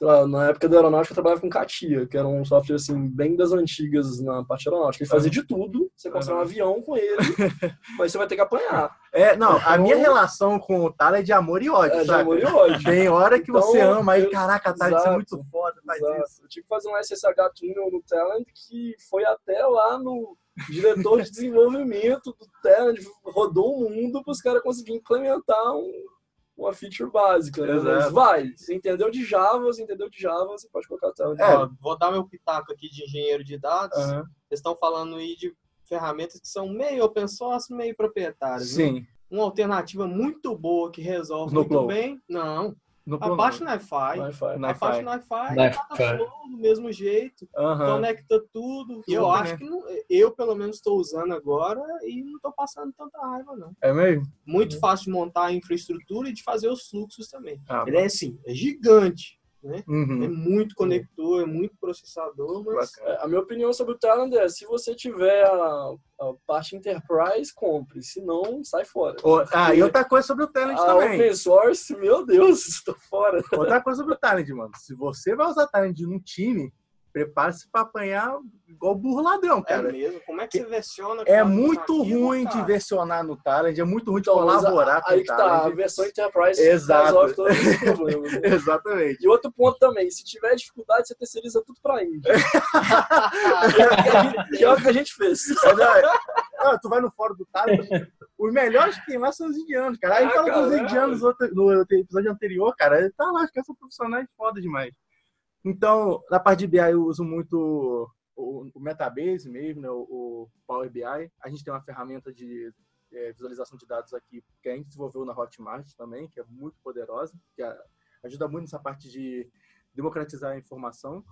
sei lá, na época da aeronáutica eu trabalhava com CATIA, que era um software assim, bem das antigas na parte aeronáutica. Ele fazia de tudo, você consegue um avião com ele, mas você vai ter que apanhar. É, não, então, a minha relação com o Tala é de amor e ódio, é, de amor e ódio. Tem hora que então, você ama, aí, caraca, Tala, isso é muito foda, faz exato. isso. Eu tive que fazer um SSH túnel no Talent que foi até lá no diretor de desenvolvimento do Talent, rodou o mundo para os caras conseguirem implementar um uma feature básica. Né? Mas vai, você entendeu de Java, você entendeu de Java, você pode colocar onde é, Vou dar meu pitaco aqui de engenheiro de dados. Uhum. Vocês estão falando aí de ferramentas que são meio open source, meio proprietárias. Sim. Né? Uma alternativa muito boa que resolve no muito Flow. bem. Não. No Abaixa o Wi-Fi. Abaixa o Wi-Fi. do mesmo jeito. Uhum. Conecta tudo. E eu né? acho que não, eu, pelo menos, estou usando agora e não estou passando tanta raiva, não. É mesmo? Muito uhum. fácil de montar a infraestrutura e de fazer os fluxos também. Ah, Ele é assim, é gigante. Né? Uhum. É muito conector, é muito processador, mas... A minha opinião sobre o Talend é, se você tiver a, a parte Enterprise, compre. Se não, sai fora. Oh, ah, e outra coisa sobre o Talend também. open source, meu Deus, estou fora. Outra coisa sobre o Talend, mano. Se você vai usar Talend num time, prepare-se para apanhar igual burro ladrão, é cara. É mesmo? Como é que você versiona? É muito ruim de versionar no Talent, é muito ruim de então, colaborar a, com aí o Talent. Tá, a versão Enterprise Exato. resolve todos os problemas. Né? Exatamente. E outro ponto também, se tiver dificuldade, você terceiriza tudo para a Índia. que é o que a gente fez. Ah, tu vai no fórum do Talent, os melhores que tem lá são os indianos, cara. Aí ah, fala dos indianos no episódio anterior, cara, ele tá lá, os caras são profissionais foda demais. Então, na parte de BI eu uso muito o, o Metabase mesmo, né, o, o, Power BI. A gente tem uma ferramenta de é, visualização de dados aqui que a gente desenvolveu na Hotmart também, que é muito poderosa, que ajuda muito nessa parte de democratizar a informação.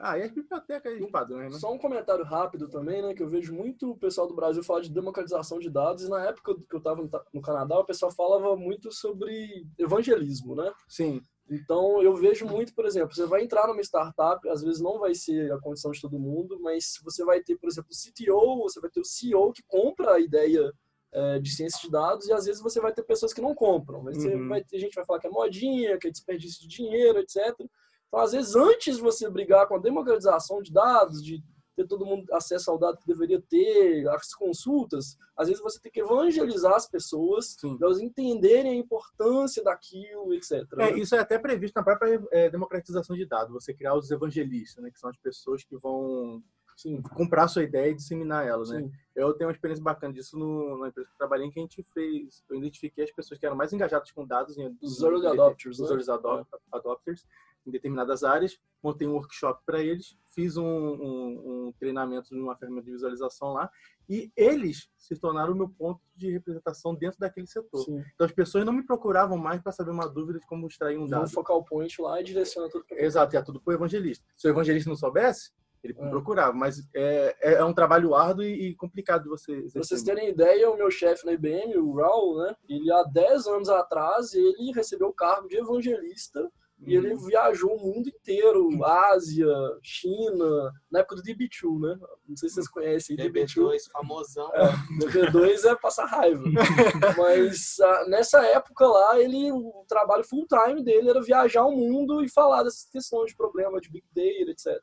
Ah, e as bibliotecas de padrões, né? Só um comentário rápido também, né? Que eu vejo muito o pessoal do Brasil falar de democratização de dados. E na época que eu estava no Canadá, o pessoal falava muito sobre evangelismo, né? Sim. Então, eu vejo muito, por exemplo, você vai entrar numa startup, às vezes não vai ser a condição de todo mundo, mas você vai ter, por exemplo, o CTO, você vai ter o CEO que compra a ideia é, de ciência de dados e às vezes você vai ter pessoas que não compram. Mas uhum. vai ter gente que vai falar que é modinha, que é desperdício de dinheiro, etc. Então, às vezes, antes de você brigar com a democratização de dados, de ter todo mundo acesso ao dado que deveria ter, as consultas, às vezes você tem que evangelizar as pessoas para elas entenderem a importância daquilo, etc. É, isso é até previsto na própria é, democratização de dados, você criar os evangelistas, né, que são as pessoas que vão Sim. comprar sua ideia e disseminar ela, né? Eu tenho uma experiência bacana disso no, na empresa que eu trabalhei, em que a gente fez, eu identifiquei as pessoas que eram mais engajadas com dados, em, os early adopters, os early né? adopters, em determinadas áreas, montei um workshop para eles, fiz um, um, um treinamento numa ferramenta de visualização lá, e eles se tornaram o meu ponto de representação dentro daquele setor. Sim. Então as pessoas não me procuravam mais para saber uma dúvida de como extrair um dado. Focar o point lá e direciona tudo para Exato, e é tudo para o evangelista. Se o evangelista não soubesse, ele é. procurava, mas é, é, é um trabalho árduo e, e complicado de você Pra vocês terem ideia, o meu chefe na IBM, o Raul, né, ele há 10 anos atrás, ele recebeu o cargo de evangelista e ele uhum. viajou o mundo inteiro, Ásia, China, na época do DB2, né? Não sei se vocês conhecem DB2. DB2, famosão. É, DB2 é passar raiva. Mas ah, nessa época lá, ele, o trabalho full time dele era viajar o mundo e falar dessas questões de problema de Big Data, etc.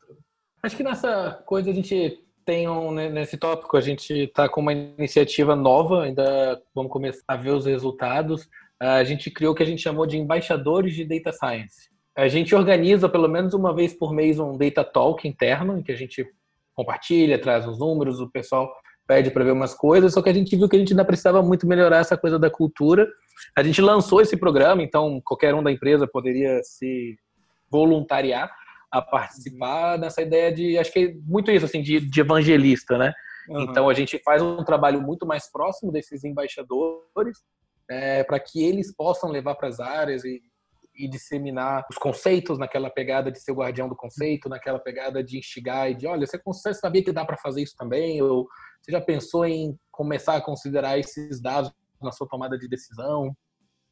Acho que nessa coisa a gente tem um, né, nesse tópico, a gente está com uma iniciativa nova, ainda vamos começar a ver os resultados. A gente criou o que a gente chamou de embaixadores de Data Science. A gente organiza pelo menos uma vez por mês um Data Talk interno, em que a gente compartilha, traz os números, o pessoal pede para ver umas coisas, só que a gente viu que a gente ainda precisava muito melhorar essa coisa da cultura. A gente lançou esse programa, então qualquer um da empresa poderia se voluntariar a participar nessa ideia de, acho que é muito isso, assim, de, de evangelista, né? Uhum. Então a gente faz um trabalho muito mais próximo desses embaixadores é, para que eles possam levar para as áreas e, e, disseminar os conceitos naquela pegada de ser o guardião do conceito, naquela pegada de instigar e de, olha, você, você sabia que dá para fazer isso também? Ou você já pensou em começar a considerar esses dados na sua tomada de decisão?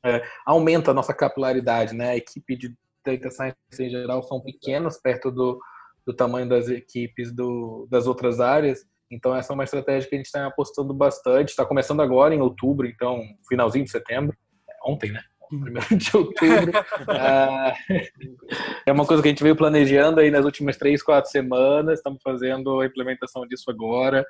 É, aumenta a nossa capilaridade, né? A equipe de data science em geral são pequenas perto do, do tamanho das equipes do, das outras áreas. Então, essa é uma estratégia que a gente está apostando bastante. Está começando agora, em outubro, então, finalzinho de setembro. É, ontem, né? Primeiro de outubro. Ah, é uma coisa que a gente veio planejando aí nas últimas três, quatro semanas. Estamos fazendo a implementação disso agora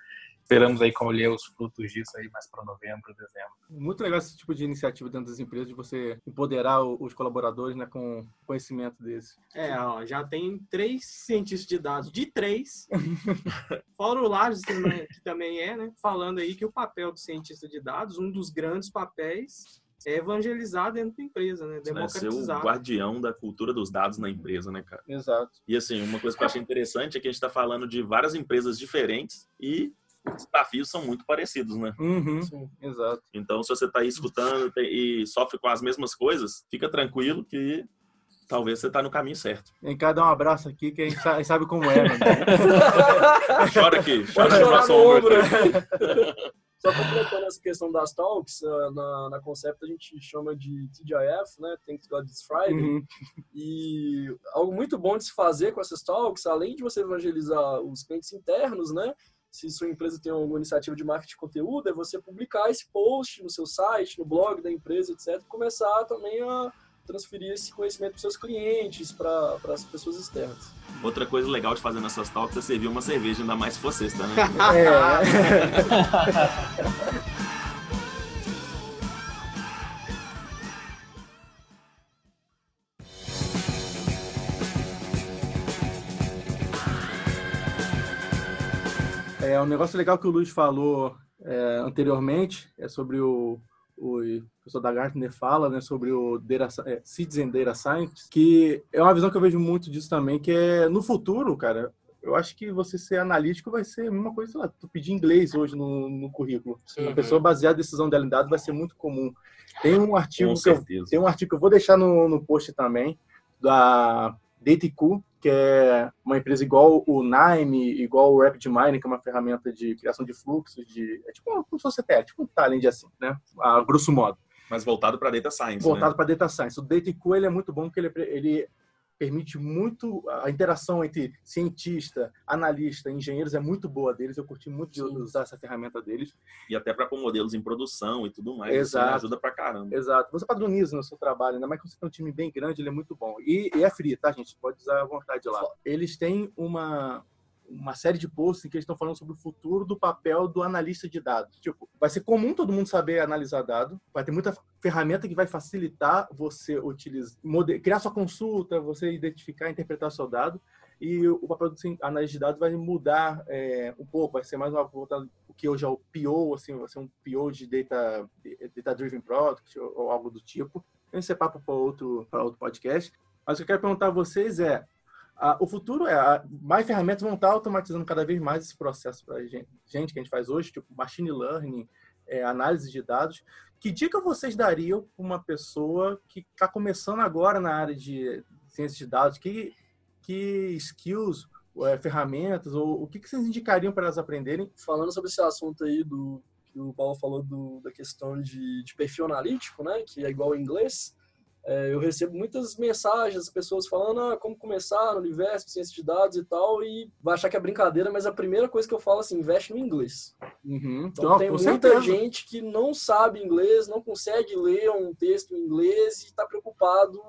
esperamos aí colher os frutos disso aí mais para novembro, dezembro. Muito legal esse tipo de iniciativa dentro das empresas, de você empoderar os colaboradores né, com conhecimento desse. É, ó, já tem três cientistas de dados, de três, fora o Lages, que também é, né, falando aí que o papel do cientista de dados, um dos grandes papéis é evangelizar dentro da empresa, né? Democratizar. É ser o guardião da cultura dos dados na empresa, né, cara? Exato. E assim, uma coisa que eu achei interessante é que a gente está falando de várias empresas diferentes e os desafios são muito parecidos, né? Uhum, sim, exato. Então, se você está aí escutando e sofre com as mesmas coisas, fica tranquilo que talvez você está no caminho certo. Em cada um abraço aqui que a gente sabe como é, mano. chora aqui, chora no nosso ombro. Só completando essa questão das talks, ah, na, na Concept a gente chama de TGIF, né? Thanks God It's Friday. Uhum. E algo muito bom de se fazer com essas talks, além de você evangelizar os clientes internos, né? Se sua empresa tem alguma iniciativa de marketing de conteúdo, é você publicar esse post no seu site, no blog da empresa, etc. E começar também a transferir esse conhecimento para seus clientes, para as pessoas externas. Outra coisa legal de fazer nessas talks é servir uma cerveja, ainda mais se for sexta, né? é. É um negócio legal que o Luiz falou é, anteriormente, é sobre o, o professor da Gartner fala, né, sobre o data, é, Citizen Data Science, que é uma visão que eu vejo muito disso também, que é no futuro, cara, eu acho que você ser analítico vai ser a mesma coisa, sei lá, tu pedir inglês hoje no, no currículo. Sim, uma pessoa baseada em decisão dela em dados vai ser muito comum. Tem um artigo, que eu, tem um artigo que eu vou deixar no, no post também, da DataIQ, que é uma empresa igual o Nime, igual o RapidMiner, que é uma ferramenta de criação de fluxos, de, é tipo fosse até, tipo um talent assim, né? A grosso modo. Mas voltado para Data Science, voltado né? para Data Science. O Data IQ ele é muito bom porque ele, ele permite muito a interação entre cientista, analista, engenheiros é muito boa deles. Eu curti muito de usar essa ferramenta deles. E até para pôr modelos em produção e tudo mais. Exato. ajuda pra caramba. Exato. Você padroniza no seu trabalho, ainda mais que você tem um time bem grande, ele é muito bom. E, e é free, tá, gente? Pode usar à vontade lá. Eles têm uma, uma série de posts em que eles estão falando sobre o futuro do papel do analista de dados. Tipo, vai ser comum todo mundo saber analisar dado, vai ter muita ferramenta que vai facilitar você utilizar, criar sua consulta, você identificar, interpretar seu dado. E o papel do analista de dados vai mudar é, um pouco, vai ser mais uma volta o que hoje é o PO, assim, vai ser um PO de data, data driven product ou, algo do tipo. Esse é papo para outro, outro podcast. Mas o que eu quero perguntar a vocês é: a- o futuro é a- mais ferramentas vão estar automatizando cada vez mais esse processo para gente, gente que a gente faz hoje, tipo machine learning, é, análise de dados. Que dica vocês dariam para uma pessoa que está começando agora na área de ciência de dados? Que, que skills, é, ferramentas, ou o que, que vocês indicariam para elas aprenderem? falando sobre esse assunto aí do que o Paulo falou do, da questão de, de perfil analítico, né, que é igual ao inglês, é, eu recebo muitas mensagens pessoas falando ah, como começar no universo ciência de dados e tal, e vai achar que é brincadeira, mas a primeira coisa que eu falo é assim, investe no inglês. Uhum. Então, tem muita gente que não sabe inglês, não consegue ler um texto em inglês e está preocupado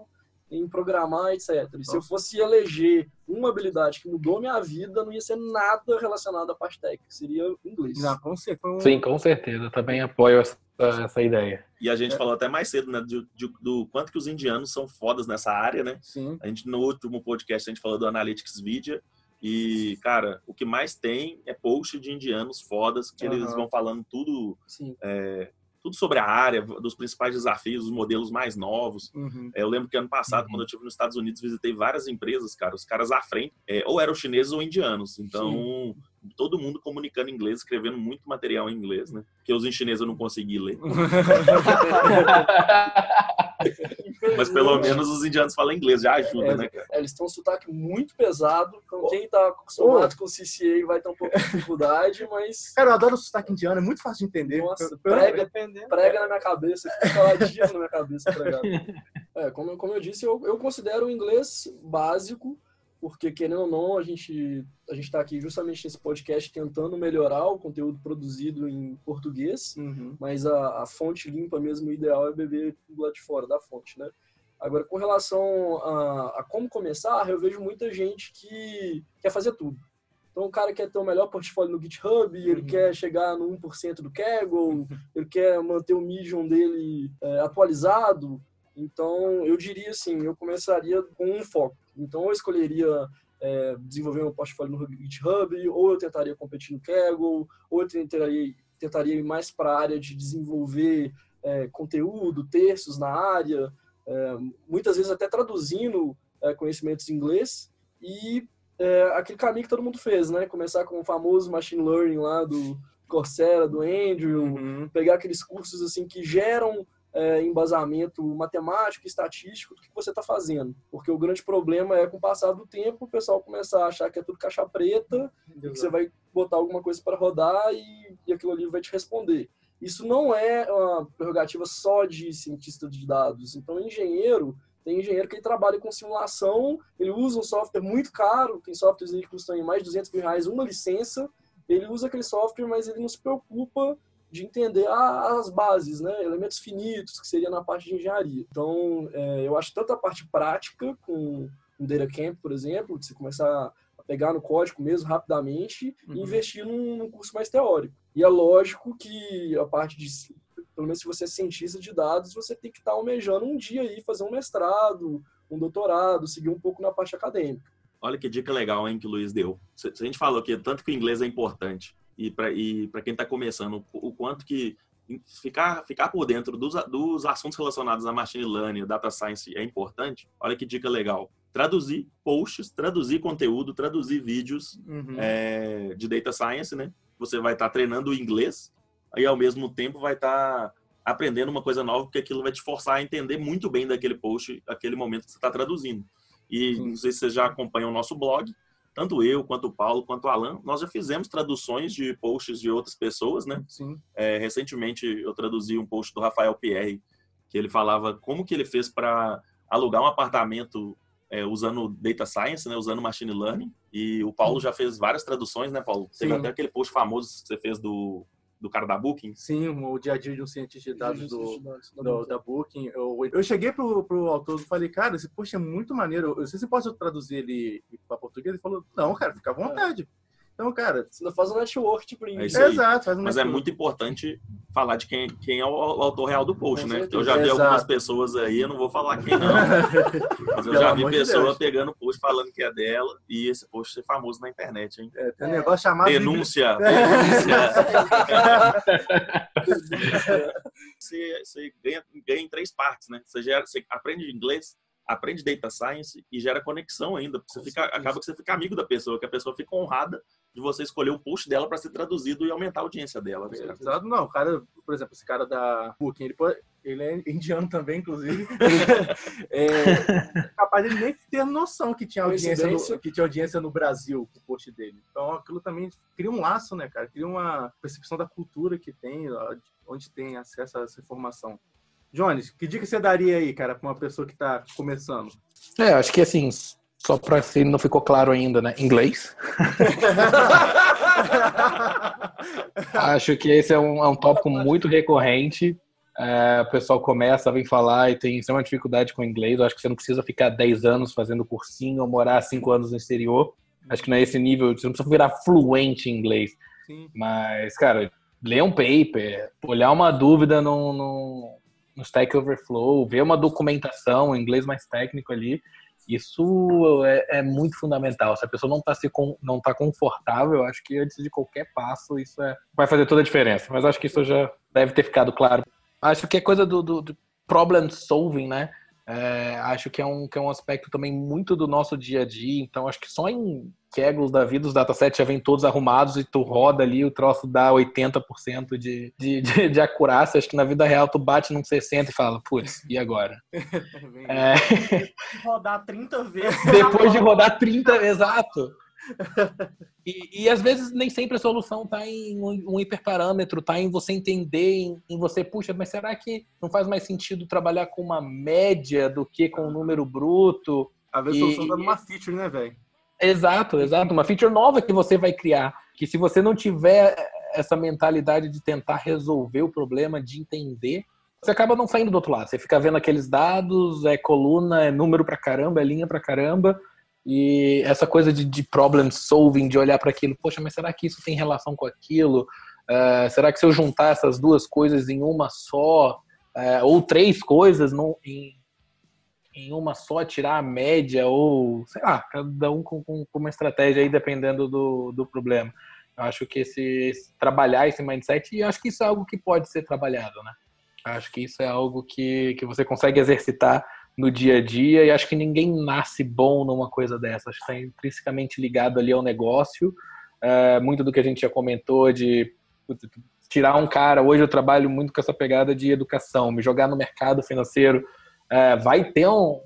em programar, etc. E se eu fosse eleger uma habilidade que mudou minha vida, não ia ser nada relacionado à parte técnica, seria inglês. Não, com certeza. Sim, com certeza. Também apoio essa, essa ideia. E a gente É. falou até mais cedo, né, de- de- do quanto que os indianos são fodas nessa área, né? Sim. A gente, no último podcast, a gente falou do Analytics Video. E, cara, o que mais tem é post de indianos fodas, que eles Aham. vão falando tudo, Sim. tudo sobre a área, dos principais desafios, os modelos mais novos. Uhum. É, Eu lembro que ano passado, Uhum. quando eu estive nos Estados Unidos, visitei várias empresas, cara. Os caras à frente, é, ou eram chineses ou indianos. Então, todo mundo comunicando em inglês, escrevendo muito material em inglês, né? Porque os em chinês eu não consegui ler. Mas pelo menos os indianos falam inglês, já ajuda, É, né, cara? É, eles têm um sotaque muito pesado, então quem está acostumado com o CCA vai ter um pouco de dificuldade, mas Cara, eu adoro o sotaque indiano, é muito fácil de entender. Nossa, prega, prega na minha cabeça, fica dias na minha cabeça pregado. É, como, como eu disse, eu, eu considero o inglês básico, porque querendo ou não, a gente a gente está aqui justamente nesse podcast tentando melhorar o conteúdo produzido em português, Uhum. mas a, a fonte limpa mesmo, o ideal é beber tudo lá de fora da fonte, né? Agora, com relação a, a como começar, eu vejo muita gente que quer fazer tudo. Então, o cara quer ter o melhor portfólio no GitHub, ele Uhum. quer chegar no 1% do Kaggle, ele quer manter o Medium dele é, atualizado. Então, eu diria assim, eu começaria com um foco. Então, eu escolheria é, desenvolver meu portfólio no GitHub, ou eu tentaria competir no Kaggle, ou eu tentaria, tentaria ir mais para a área de desenvolver é, conteúdo, textos na área, é, muitas vezes até traduzindo é, conhecimentos em inglês, e é, aquele caminho que todo mundo fez, né? Começar com o famoso machine learning lá do Coursera, do Andrew, Uhum. pegar aqueles cursos assim que geram é, embasamento matemático e estatístico do que você está fazendo. Porque o grande problema é, com o passar do tempo, o pessoal começar a achar que é tudo caixa preta, que você vai botar alguma coisa para rodar e, e aquilo ali vai te responder. Isso não é uma prerrogativa só de cientista de dados. Então, engenheiro, tem engenheiro que ele trabalha com simulação, ele usa um software muito caro, tem softwares que custam mais de 200 mil reais uma licença, ele usa aquele software, mas ele não se preocupa de entender as bases, né? elementos finitos, que seria na parte de engenharia. Então, é, eu acho tanto a parte prática, com um Data Camp, por exemplo, de você começar a pegar no código mesmo rapidamente Uhum. e investir num, num curso mais teórico. E é lógico que a parte de, pelo menos se você é cientista de dados, você tem que estar almejando um dia aí fazer um mestrado, um doutorado, seguir um pouco na parte acadêmica. Olha que dica legal, hein, que o Luiz deu. Se a gente falou que tanto que o inglês é importante e para e quem está começando, o, quanto que ficar, ficar por dentro dos, dos assuntos relacionados a machine learning, data science é importante. Olha que dica legal. Traduzir posts, traduzir conteúdo, traduzir vídeos Uhum. é, de data science, né? Você vai estar treinando o inglês e ao mesmo tempo vai estar aprendendo uma coisa nova, porque aquilo vai te forçar a entender muito bem daquele post, aquele momento que você está traduzindo. E Sim. não sei se você já acompanha o nosso blog, tanto eu, quanto o Paulo, quanto o Alan, nós já fizemos traduções de posts de outras pessoas, né? Sim. É, recentemente eu traduzi um post do Rafael Pierre, que ele falava como que ele fez para alugar um apartamento é, usando data science, né, usando machine learning. E o Paulo já fez várias traduções, né, Paulo? Teve Sim. até aquele post famoso que você fez do, do cara da Booking. Sim, o dia a dia de um cientista de dados do, do- Booking. da Booking. Eu, eu cheguei pro, pro autor e falei, cara, esse post é muito maneiro. Eu não sei se posso traduzir ele para português. Ele falou, não, cara, fica à vontade. Então, cara, Você ainda faz um network print. É exato, faz um Mas é network. muito importante falar de quem, quem é o, autor real do post, Com né? certeza. Eu já vi Exato. algumas pessoas aí, eu não vou falar quem não, mas eu Pelo já vi pessoa Deus. pegando post falando que é dela e esse post ser famoso na internet, hein? É, tem um negócio chamado... Denúncia! denúncia. você, você ganha, ganha em três partes, né? Você, gera, você aprende inglês, aprende data science e gera conexão ainda. Você Com fica, acaba que você fica amigo da pessoa, que a pessoa fica honrada de você escolher o post dela para ser traduzido e aumentar a audiência dela. né? Exato, não, o cara, por exemplo, esse cara da Booking, ele, pode- ele é indiano também, inclusive. é capaz de ele nem ter noção que tinha audiência no, que tinha audiência no Brasil, o post dele. Então aquilo também cria um laço, né, cara? Cria uma percepção da cultura que tem, onde tem acesso a essa informação. Jones, que dica você daria aí, cara, pra uma pessoa que tá começando? É, acho que assim, só pra se não ficou claro ainda, né? Inglês. Acho que esse é um, é um tópico muito recorrente. É, o pessoal começa, vem falar e tem extrema dificuldade com o inglês. Eu acho que você não precisa ficar 10 anos fazendo cursinho ou morar 5 anos no exterior. Acho que não é esse nível, você não precisa virar fluente em inglês. Sim. Mas, cara, ler um paper, olhar uma dúvida no, no, no Stack Overflow, ver uma documentação em inglês mais técnico ali, isso é, é muito fundamental. Se a pessoa não está não tá confortável, acho que antes de qualquer passo isso é, vai fazer toda a diferença. Mas acho que isso já deve ter ficado claro. Acho que é coisa do, do, do problem solving, né? É, acho que é, um, que é um aspecto também muito do nosso dia a dia. Então, acho que só em Kegels da vida, os datasets já vêm todos arrumados e tu roda ali, o troço dá 80% de, de, de, de acurácia. Acho que na vida real tu bate num 60 e fala, putz, e agora? É, Rodar 30 vezes. depois de rodar 30, exato. E, e às vezes nem sempre a solução está em um, um hiperparâmetro, está em você entender, em, em você, puxa, mas será que não faz mais sentido trabalhar com uma média do que com um número bruto? Às vezes a solução tá numa feature, né, velho? Exato, exato. Uma feature nova que você vai criar. Que se você não tiver essa mentalidade de tentar resolver o problema, de entender, você acaba não saindo do outro lado. Você fica vendo aqueles dados, é coluna, é número pra caramba, é linha pra caramba. E essa coisa de, de problem solving, de olhar para aquilo, poxa, mas será que isso tem relação com aquilo? Ah, será que se eu juntar essas duas coisas em uma só, ah, ou três coisas num- em, em uma só, tirar a média, ou sei lá, cada um com, com- com uma estratégia aí dependendo do, do problema. Eu acho que esse, esse- trabalhar esse mindset, e acho que isso é algo que pode ser trabalhado, né? Acho que isso é algo que, que você consegue exercitar no dia a dia e acho que ninguém nasce bom numa coisa dessa. Acho que está intrinsecamente ligado ali ao negócio. É, muito do que a gente já comentou de tirar um cara. Hoje eu trabalho muito com essa pegada de educação, me jogar no mercado financeiro. É, vai ter um,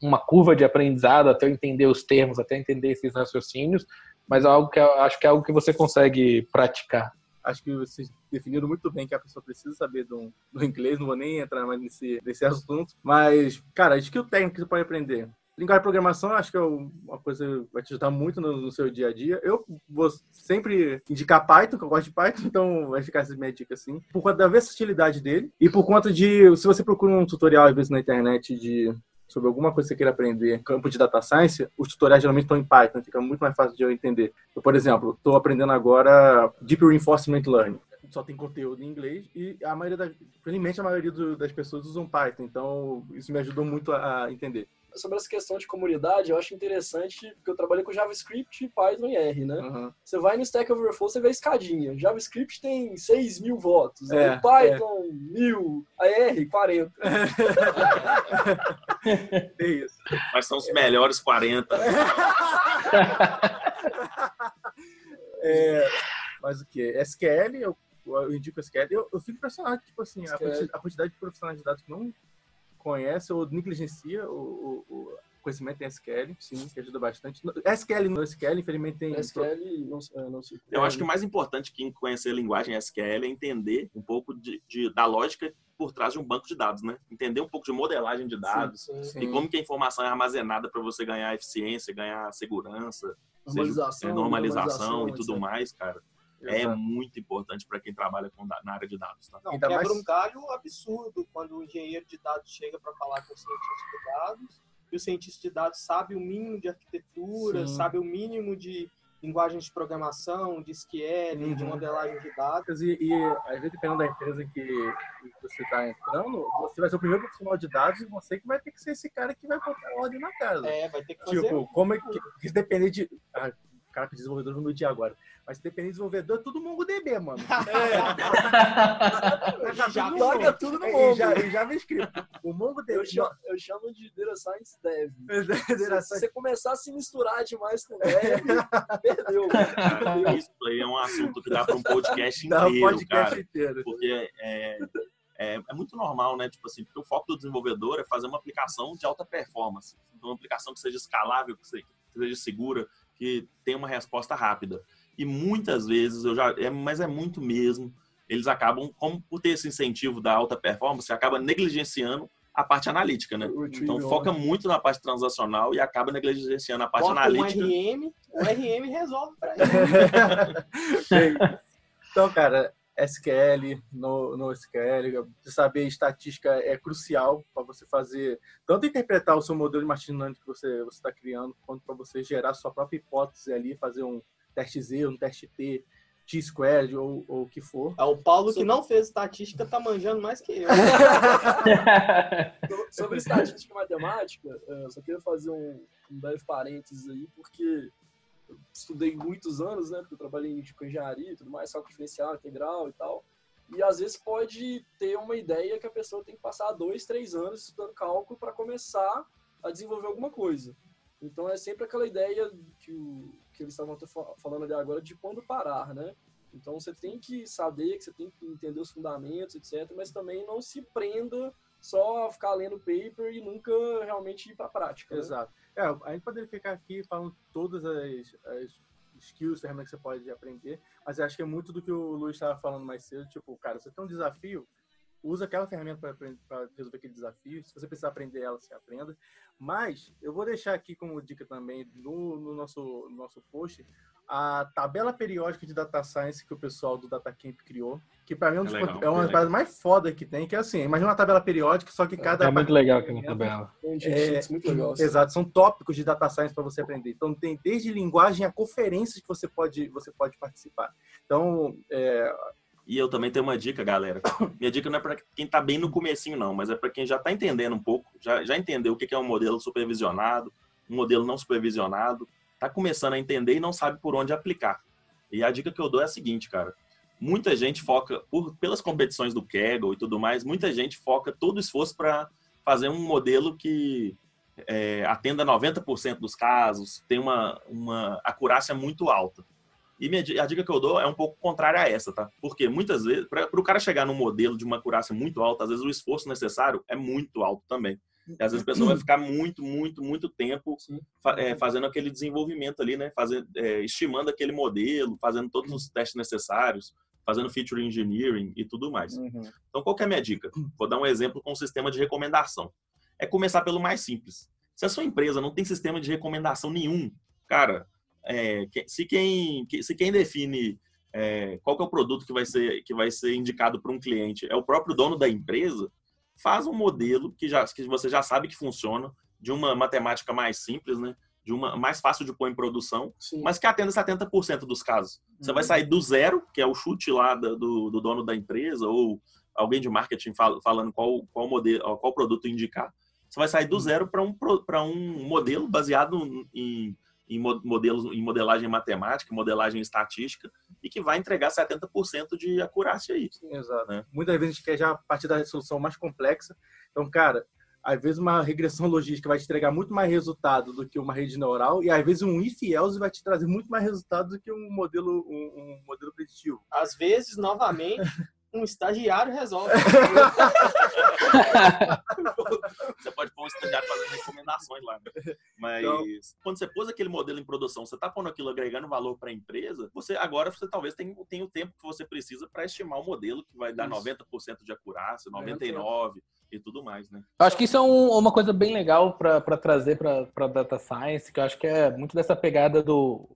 uma curva de aprendizado até eu entender os termos, até entender esses raciocínios, mas é algo que acho que é algo que você consegue praticar. Acho que vocês definiram muito bem que a pessoa precisa saber do, do inglês, não vou nem entrar mais nesse, nesse assunto. Mas, cara, acho que o técnico você pode aprender. Linguagem de programação, acho que é uma coisa que vai te ajudar muito no, no seu dia a dia. Eu vou sempre indicar Python, que eu gosto de Python, então vai ficar essa minha dica assim. Por conta da versatilidade dele e por conta de, se você procura um tutorial, às vezes, na internet de sobre alguma coisa que você queira aprender, campo de data science, os tutoriais geralmente estão em Python, fica muito mais fácil de eu entender. Eu, por exemplo, estou aprendendo agora Deep Reinforcement Learning. Só tem conteúdo em inglês e a maioria, da, felizmente, a maioria do- das pessoas usam Python, então isso me ajudou muito a, entender. Sobre essa questão de comunidade, eu acho interessante, porque eu trabalhei com JavaScript, Python e R, né? Uhum. Você vai no Stack Overflow, você vê a escadinha. JavaScript tem 6 mil votos, É, aí Python, mil, a R, 40. É isso. Mas são os melhores 40. É, mas o que? SQL, eu, eu indico SQL, eu, eu fico impressionado, tipo assim, SQL. a quantidade de profissionais de dados que não conhece ou negligencia o, o- o- conhecimento em SQL, sim, que ajuda bastante. SQL no SQL, infelizmente tem. SQL não, é, não se. Eu acho que o mais importante que conhecer a linguagem SQL é entender um pouco de, de, da lógica por trás de um banco de dados, né? Entender um pouco de modelagem de dados Sim, sim. e como que a informação é armazenada para você ganhar eficiência, ganhar segurança, Normalização, seja, é, normalização, normalização, e tudo etc. mais, cara. É muito importante para quem trabalha com, na área de dados, tá? Não, Ainda quebra mais- um galho absurdo quando o engenheiro de dados chega para falar com o cientista de dados e o cientista de dados sabe o mínimo de arquitetura, Sim. sabe o mínimo de linguagem de programação, de SQL, de Uhum. modelagem de dados. E, e às vezes, dependendo da empresa em que, você está entrando, você vai ser o primeiro profissional de dados e você que vai ter que ser esse cara que vai botar ordem na casa. É, vai ter que fazer. Tipo, como é que, depender de. Cara, que desenvolvedor vou no dia agora. Mas se depender de desenvolvedor, é tudo MongoDB, mano. Já tudo Joga tudo no É, Mongo. Já, e JavaScript. O MongoDB. Eu chamo, eu chamo de Data Science Dev. Se, você começar a se misturar demais com Dev, perdeu. Cara, isso aí é um assunto que dá para um podcast Dá o inteiro, podcast cara. inteiro. Porque é, é, é muito normal, né? Tipo assim, porque o foco do desenvolvedor é fazer uma aplicação de alta performance. Então, uma aplicação que seja escalável, que seja, que seja segura, que tenha uma resposta rápida. E muitas vezes, eu já, é, mas é muito mesmo, eles acabam, como por ter esse incentivo da alta performance, acaba negligenciando a parte analítica, né? Então trivial. foca muito na parte transacional e acaba negligenciando a parte Bota um analítica. RM, o RM resolve para ele. Então, cara, SQL, no, no SQL, saber estatística é crucial para você fazer, tanto interpretar o seu modelo de machine learning que você está criando, quanto para você gerar sua própria hipótese ali, fazer um teste Z, um teste T, T-squared ou, ou o que for. É, o Paulo que não fez estatística tá manjando mais que eu. So- Sobre estatística e matemática, eh, eu só queria fazer um, um breve parênteses aí, porque eu estudei muitos anos, né? Porque eu trabalhei em tipo, engenharia e tudo mais, cálculo diferencial, integral e tal. E às vezes pode ter uma ideia que a pessoa tem que passar dois, três anos estudando cálculo para começar a desenvolver alguma coisa. Então é sempre aquela ideia que, o, que eles estavam falando ali agora de quando parar, né? Então você tem que saber, que você tem que entender os fundamentos, etc. Mas também não se prenda só ficar lendo paper e nunca realmente ir para a prática. né? Exato. É, a gente poderia ficar aqui falando todas as, as skills, ferramentas que você pode aprender, mas eu acho que é muito do que o Luiz estava falando mais cedo. Tipo, cara, você tem um desafio, usa aquela ferramenta para resolver aquele desafio. Se você precisar aprender ela, você aprenda. Mas eu vou deixar aqui como dica também no, no nosso, no nosso post a tabela periódica de data science que o pessoal do DataCamp criou, que para mim é, um dos É legal, é uma é das paradas mais foda que tem, que é assim, imagina uma tabela periódica, só que cada É muito legal aquela tabela. É, muito legal. assim. Exato, são tópicos de data science para você aprender. Então tem desde linguagem a conferências que você pode você pode participar. Então, é, E eu também tenho uma dica, galera. Minha dica não é para quem tá bem no comecinho, não, mas é para quem já tá entendendo um pouco, já, já entendeu o que é um modelo supervisionado, um modelo não supervisionado, tá começando a entender e não sabe por onde aplicar. E a dica que eu dou é a seguinte, cara. Muita gente foca, por, pelas competições do Kaggle e tudo mais, muita gente foca todo o esforço para fazer um modelo que é, atenda 90% dos casos, tem uma, uma acurácia muito alta. E minha a dica que eu dou é um pouco contrária a essa, tá? Porque muitas vezes, para o cara chegar num modelo de uma acurácia muito alta, às vezes o esforço necessário é muito alto também. E às vezes a pessoa vai ficar muito, muito, muito tempo é, fazendo aquele desenvolvimento ali, né? Fazendo, é, estimando aquele modelo, fazendo todos os testes necessários, fazendo feature engineering e tudo mais. Então, qual que é a minha dica? Vou dar um exemplo com o sistema de recomendação. É começar pelo mais simples. Se a sua empresa não tem sistema de recomendação nenhum, cara, é, se, quem, que- se quem define é, qual que é o produto que vai ser, que vai ser indicado para um cliente é o próprio dono da empresa, faz um modelo que, já, que você já sabe que funciona, de uma matemática mais simples, né? de uma mais fácil de pôr em produção, Sim. mas que atenda 70% dos casos. Você vai sair do zero, que é o chute lá do, do dono da empresa, ou alguém de marketing fal- falando qual, qual, modelo, qual produto indicar. Você vai sair do zero para um, para um modelo baseado em, em mo- modelos, em modelagem matemática, modelagem estatística, e que vai entregar 70% de acurácia aí. Sim, exato. né? Muitas vezes a gente quer já partir da resolução mais complexa. Então, cara, às vezes uma regressão logística vai te entregar muito mais resultado do que uma rede neural, e às vezes um if else vai te trazer muito mais resultado do que um modelo, um, um modelo preditivo. Às vezes, novamente, Um estagiário resolve. você pode pôr um estagiário fazendo recomendações lá. Né? Mas então, quando você pôs aquele modelo em produção, você está pondo aquilo agregando valor para a empresa, você agora você talvez tenha, tenha o tempo que você precisa para estimar o modelo que vai dar isso. 90% de acurácia, 99% e tudo mais, né? Acho que isso é um, uma coisa bem legal para trazer para data science, que eu acho que é muito dessa pegada do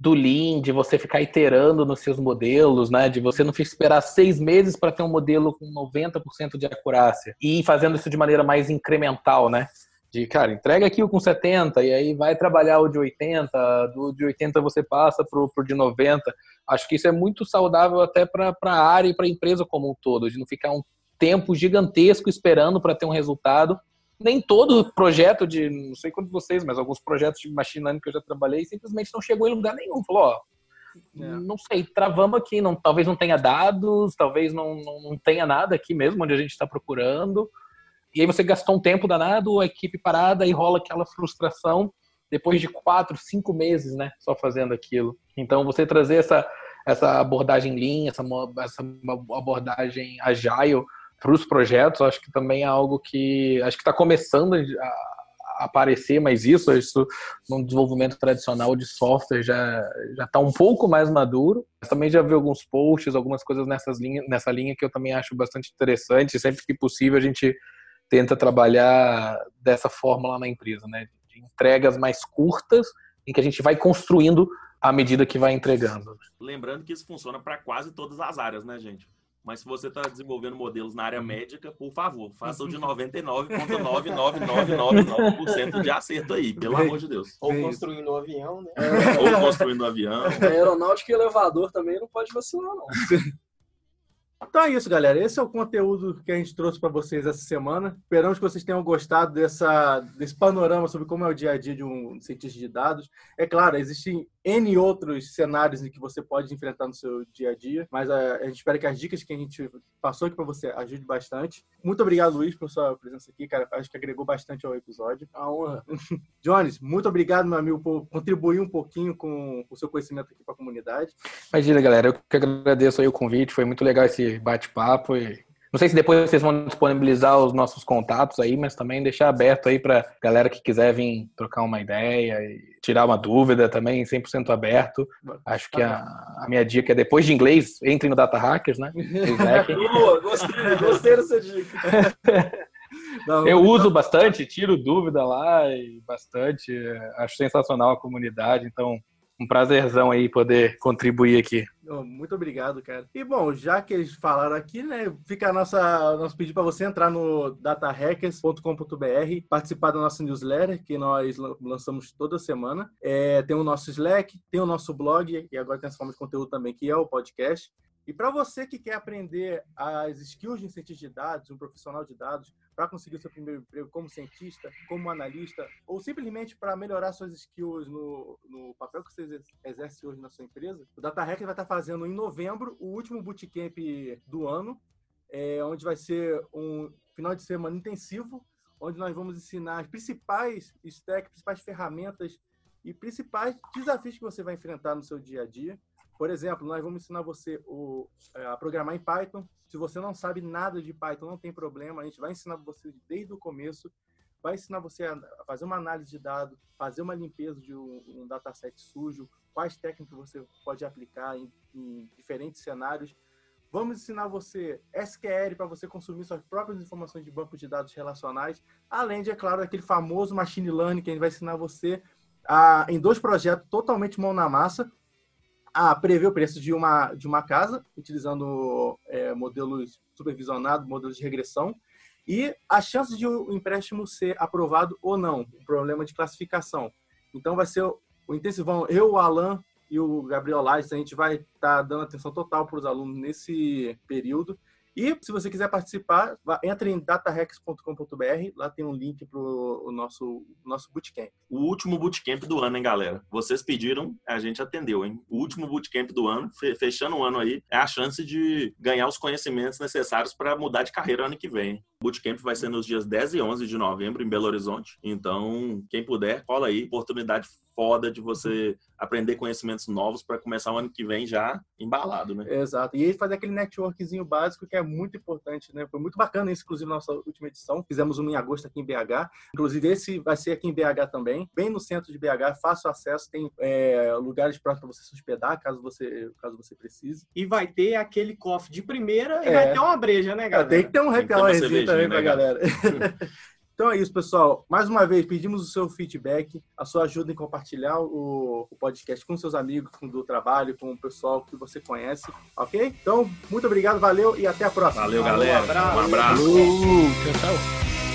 do Lean, de você ficar iterando nos seus modelos, né? De você não esperar seis meses para ter um modelo com 90% de acurácia e fazendo isso de maneira mais incremental, né? De, cara, entrega aqui o com 70 e aí vai trabalhar o de 80, do de 80 você passa pro, pro de 90. Acho que isso é muito saudável até para a área e para a empresa como um todo, de não ficar um tempo gigantesco esperando para ter um resultado nem todo projeto de, não sei quantos vocês, mas alguns projetos de machine learning que eu já trabalhei, simplesmente não chegou em lugar nenhum. Falou, ó, é. não sei, travamos aqui, não, talvez não tenha dados, talvez não, não, não tenha nada aqui mesmo onde a gente está procurando. E aí você gastou um tempo danado, a equipe parada e rola aquela frustração depois de quatro, cinco meses, né, só fazendo aquilo. Então você trazer essa essa abordagem lean, essa, essa abordagem agile para os projetos, acho que também é algo que acho que está começando a aparecer, mas isso, isso no desenvolvimento tradicional de software já já está um pouco mais maduro. Também já vi alguns posts, algumas coisas nessas linhas, nessa linha que eu também acho bastante interessante. Sempre que possível a gente tenta trabalhar dessa forma lá na empresa, né? De entregas mais curtas, em que a gente vai construindo à medida que vai entregando. Lembrando que isso funciona para quase todas as áreas, né, gente? Mas se você está desenvolvendo modelos na área uhum. médica, por favor, faça o de 99,99999% uhum. de acerto aí, pelo amor de Deus. Ou construindo um avião, né? Ou construindo um avião. A aeronáutica e elevador também não pode vacilar, não. Então é isso, galera. Esse é o conteúdo que a gente trouxe para vocês essa semana. Esperamos que vocês tenham gostado dessa, desse panorama sobre como é o dia a dia de um cientista de dados. É claro, existem N outros cenários em que você pode enfrentar no seu dia a dia, mas a, eh, a gente espera que as dicas que a gente passou aqui para você ajude bastante. Muito obrigado, Luiz, por sua presença aqui, cara. Acho que agregou bastante ao episódio. A honra. Jones, muito obrigado, meu amigo, por contribuir um pouquinho com o seu conhecimento aqui para a comunidade. Imagina, galera. Eu que agradeço aí o convite. Foi muito legal esse bate-papo e não sei se depois vocês vão disponibilizar os nossos contatos aí, mas também deixar aberto aí para galera que quiser vir trocar uma ideia e tirar uma dúvida também, 100% aberto. Acho que a, a, minha dica é depois de inglês, entre no Data Hackers, né? Boa, gostei, gostei dessa dica. Não, eu uso bastante, tiro dúvida lá e bastante. Acho sensacional a comunidade, então um prazerzão aí poder contribuir aqui. muito obrigado, cara. E bom, já que eles falaram aqui, né, fica a nossa nosso pedido para você entrar no datahackers.com.br, participar da nossa newsletter que nós lançamos toda semana. É, tem o nosso Slack, tem o nosso blog e agora tem essa forma de conteúdo também que é o podcast. E para você que quer aprender as skills de cientista de dados, um profissional de dados, para conseguir o seu primeiro emprego como cientista, como analista, ou simplesmente para melhorar suas skills no, no papel que você exerce hoje na sua empresa, o Data Hacker vai estar fazendo em novembro o último bootcamp do ano, é, onde vai ser um final de semana intensivo, onde nós vamos ensinar as principais stacks, principais ferramentas e principais desafios que você vai enfrentar no seu dia a dia por exemplo, nós vamos ensinar você o, é, a programar em Python. Se você não sabe nada de Python, não tem problema. A gente vai ensinar você desde o começo. Vai ensinar você a fazer uma análise de dados, fazer uma limpeza de um, um dataset sujo, quais técnicas você pode aplicar em, em diferentes cenários. Vamos ensinar você SQL para você consumir suas próprias informações de bancos de dados relacionais, além de, é claro, aquele famoso machine learning que a gente vai ensinar você a, em dois projetos totalmente mão na massa a prever o preço de uma, de uma casa, utilizando é, modelos supervisionados, modelos de regressão, e a chance de o empréstimo ser aprovado ou não, um problema de classificação. Então, vai ser o intensivão, eu, o Alan e o Gabriel Lages, a gente vai estar tá dando atenção total para os alunos nesse período. E se você quiser participar, entre em datarex.com.br, lá tem um link para o nosso, nosso bootcamp. O último bootcamp do ano, hein, galera? Vocês pediram, a gente atendeu, hein? O último bootcamp do ano, fechando o ano aí, é a chance de ganhar os conhecimentos necessários para mudar de carreira ano que vem. Bootcamp vai ser nos dias 10 e 11 de novembro em Belo Horizonte. Então, quem puder, cola aí. Oportunidade foda de você aprender conhecimentos novos para começar o ano que vem já embalado, né? Exato. E fazer aquele networkzinho básico que é muito importante, né? Foi muito bacana isso, inclusive, na nossa última edição. Fizemos um em agosto aqui em BH. Inclusive, esse vai ser aqui em BH também, bem no centro de BH, fácil acesso, tem é, lugares próximos para você se hospedar, caso você, caso você precise. E vai ter aquele cofre de primeira e é. vai ter uma breja, né, galera? Tem que ter um hourzinho também né, pra galera. Então é isso, pessoal. Mais uma vez, pedimos o seu feedback, a sua ajuda em compartilhar o, o podcast com seus amigos, com do trabalho, com o pessoal que você conhece, ok? Então, muito obrigado, valeu e até a próxima. Valeu, galera. Um abraço. Um abraço. Tchau, tchau.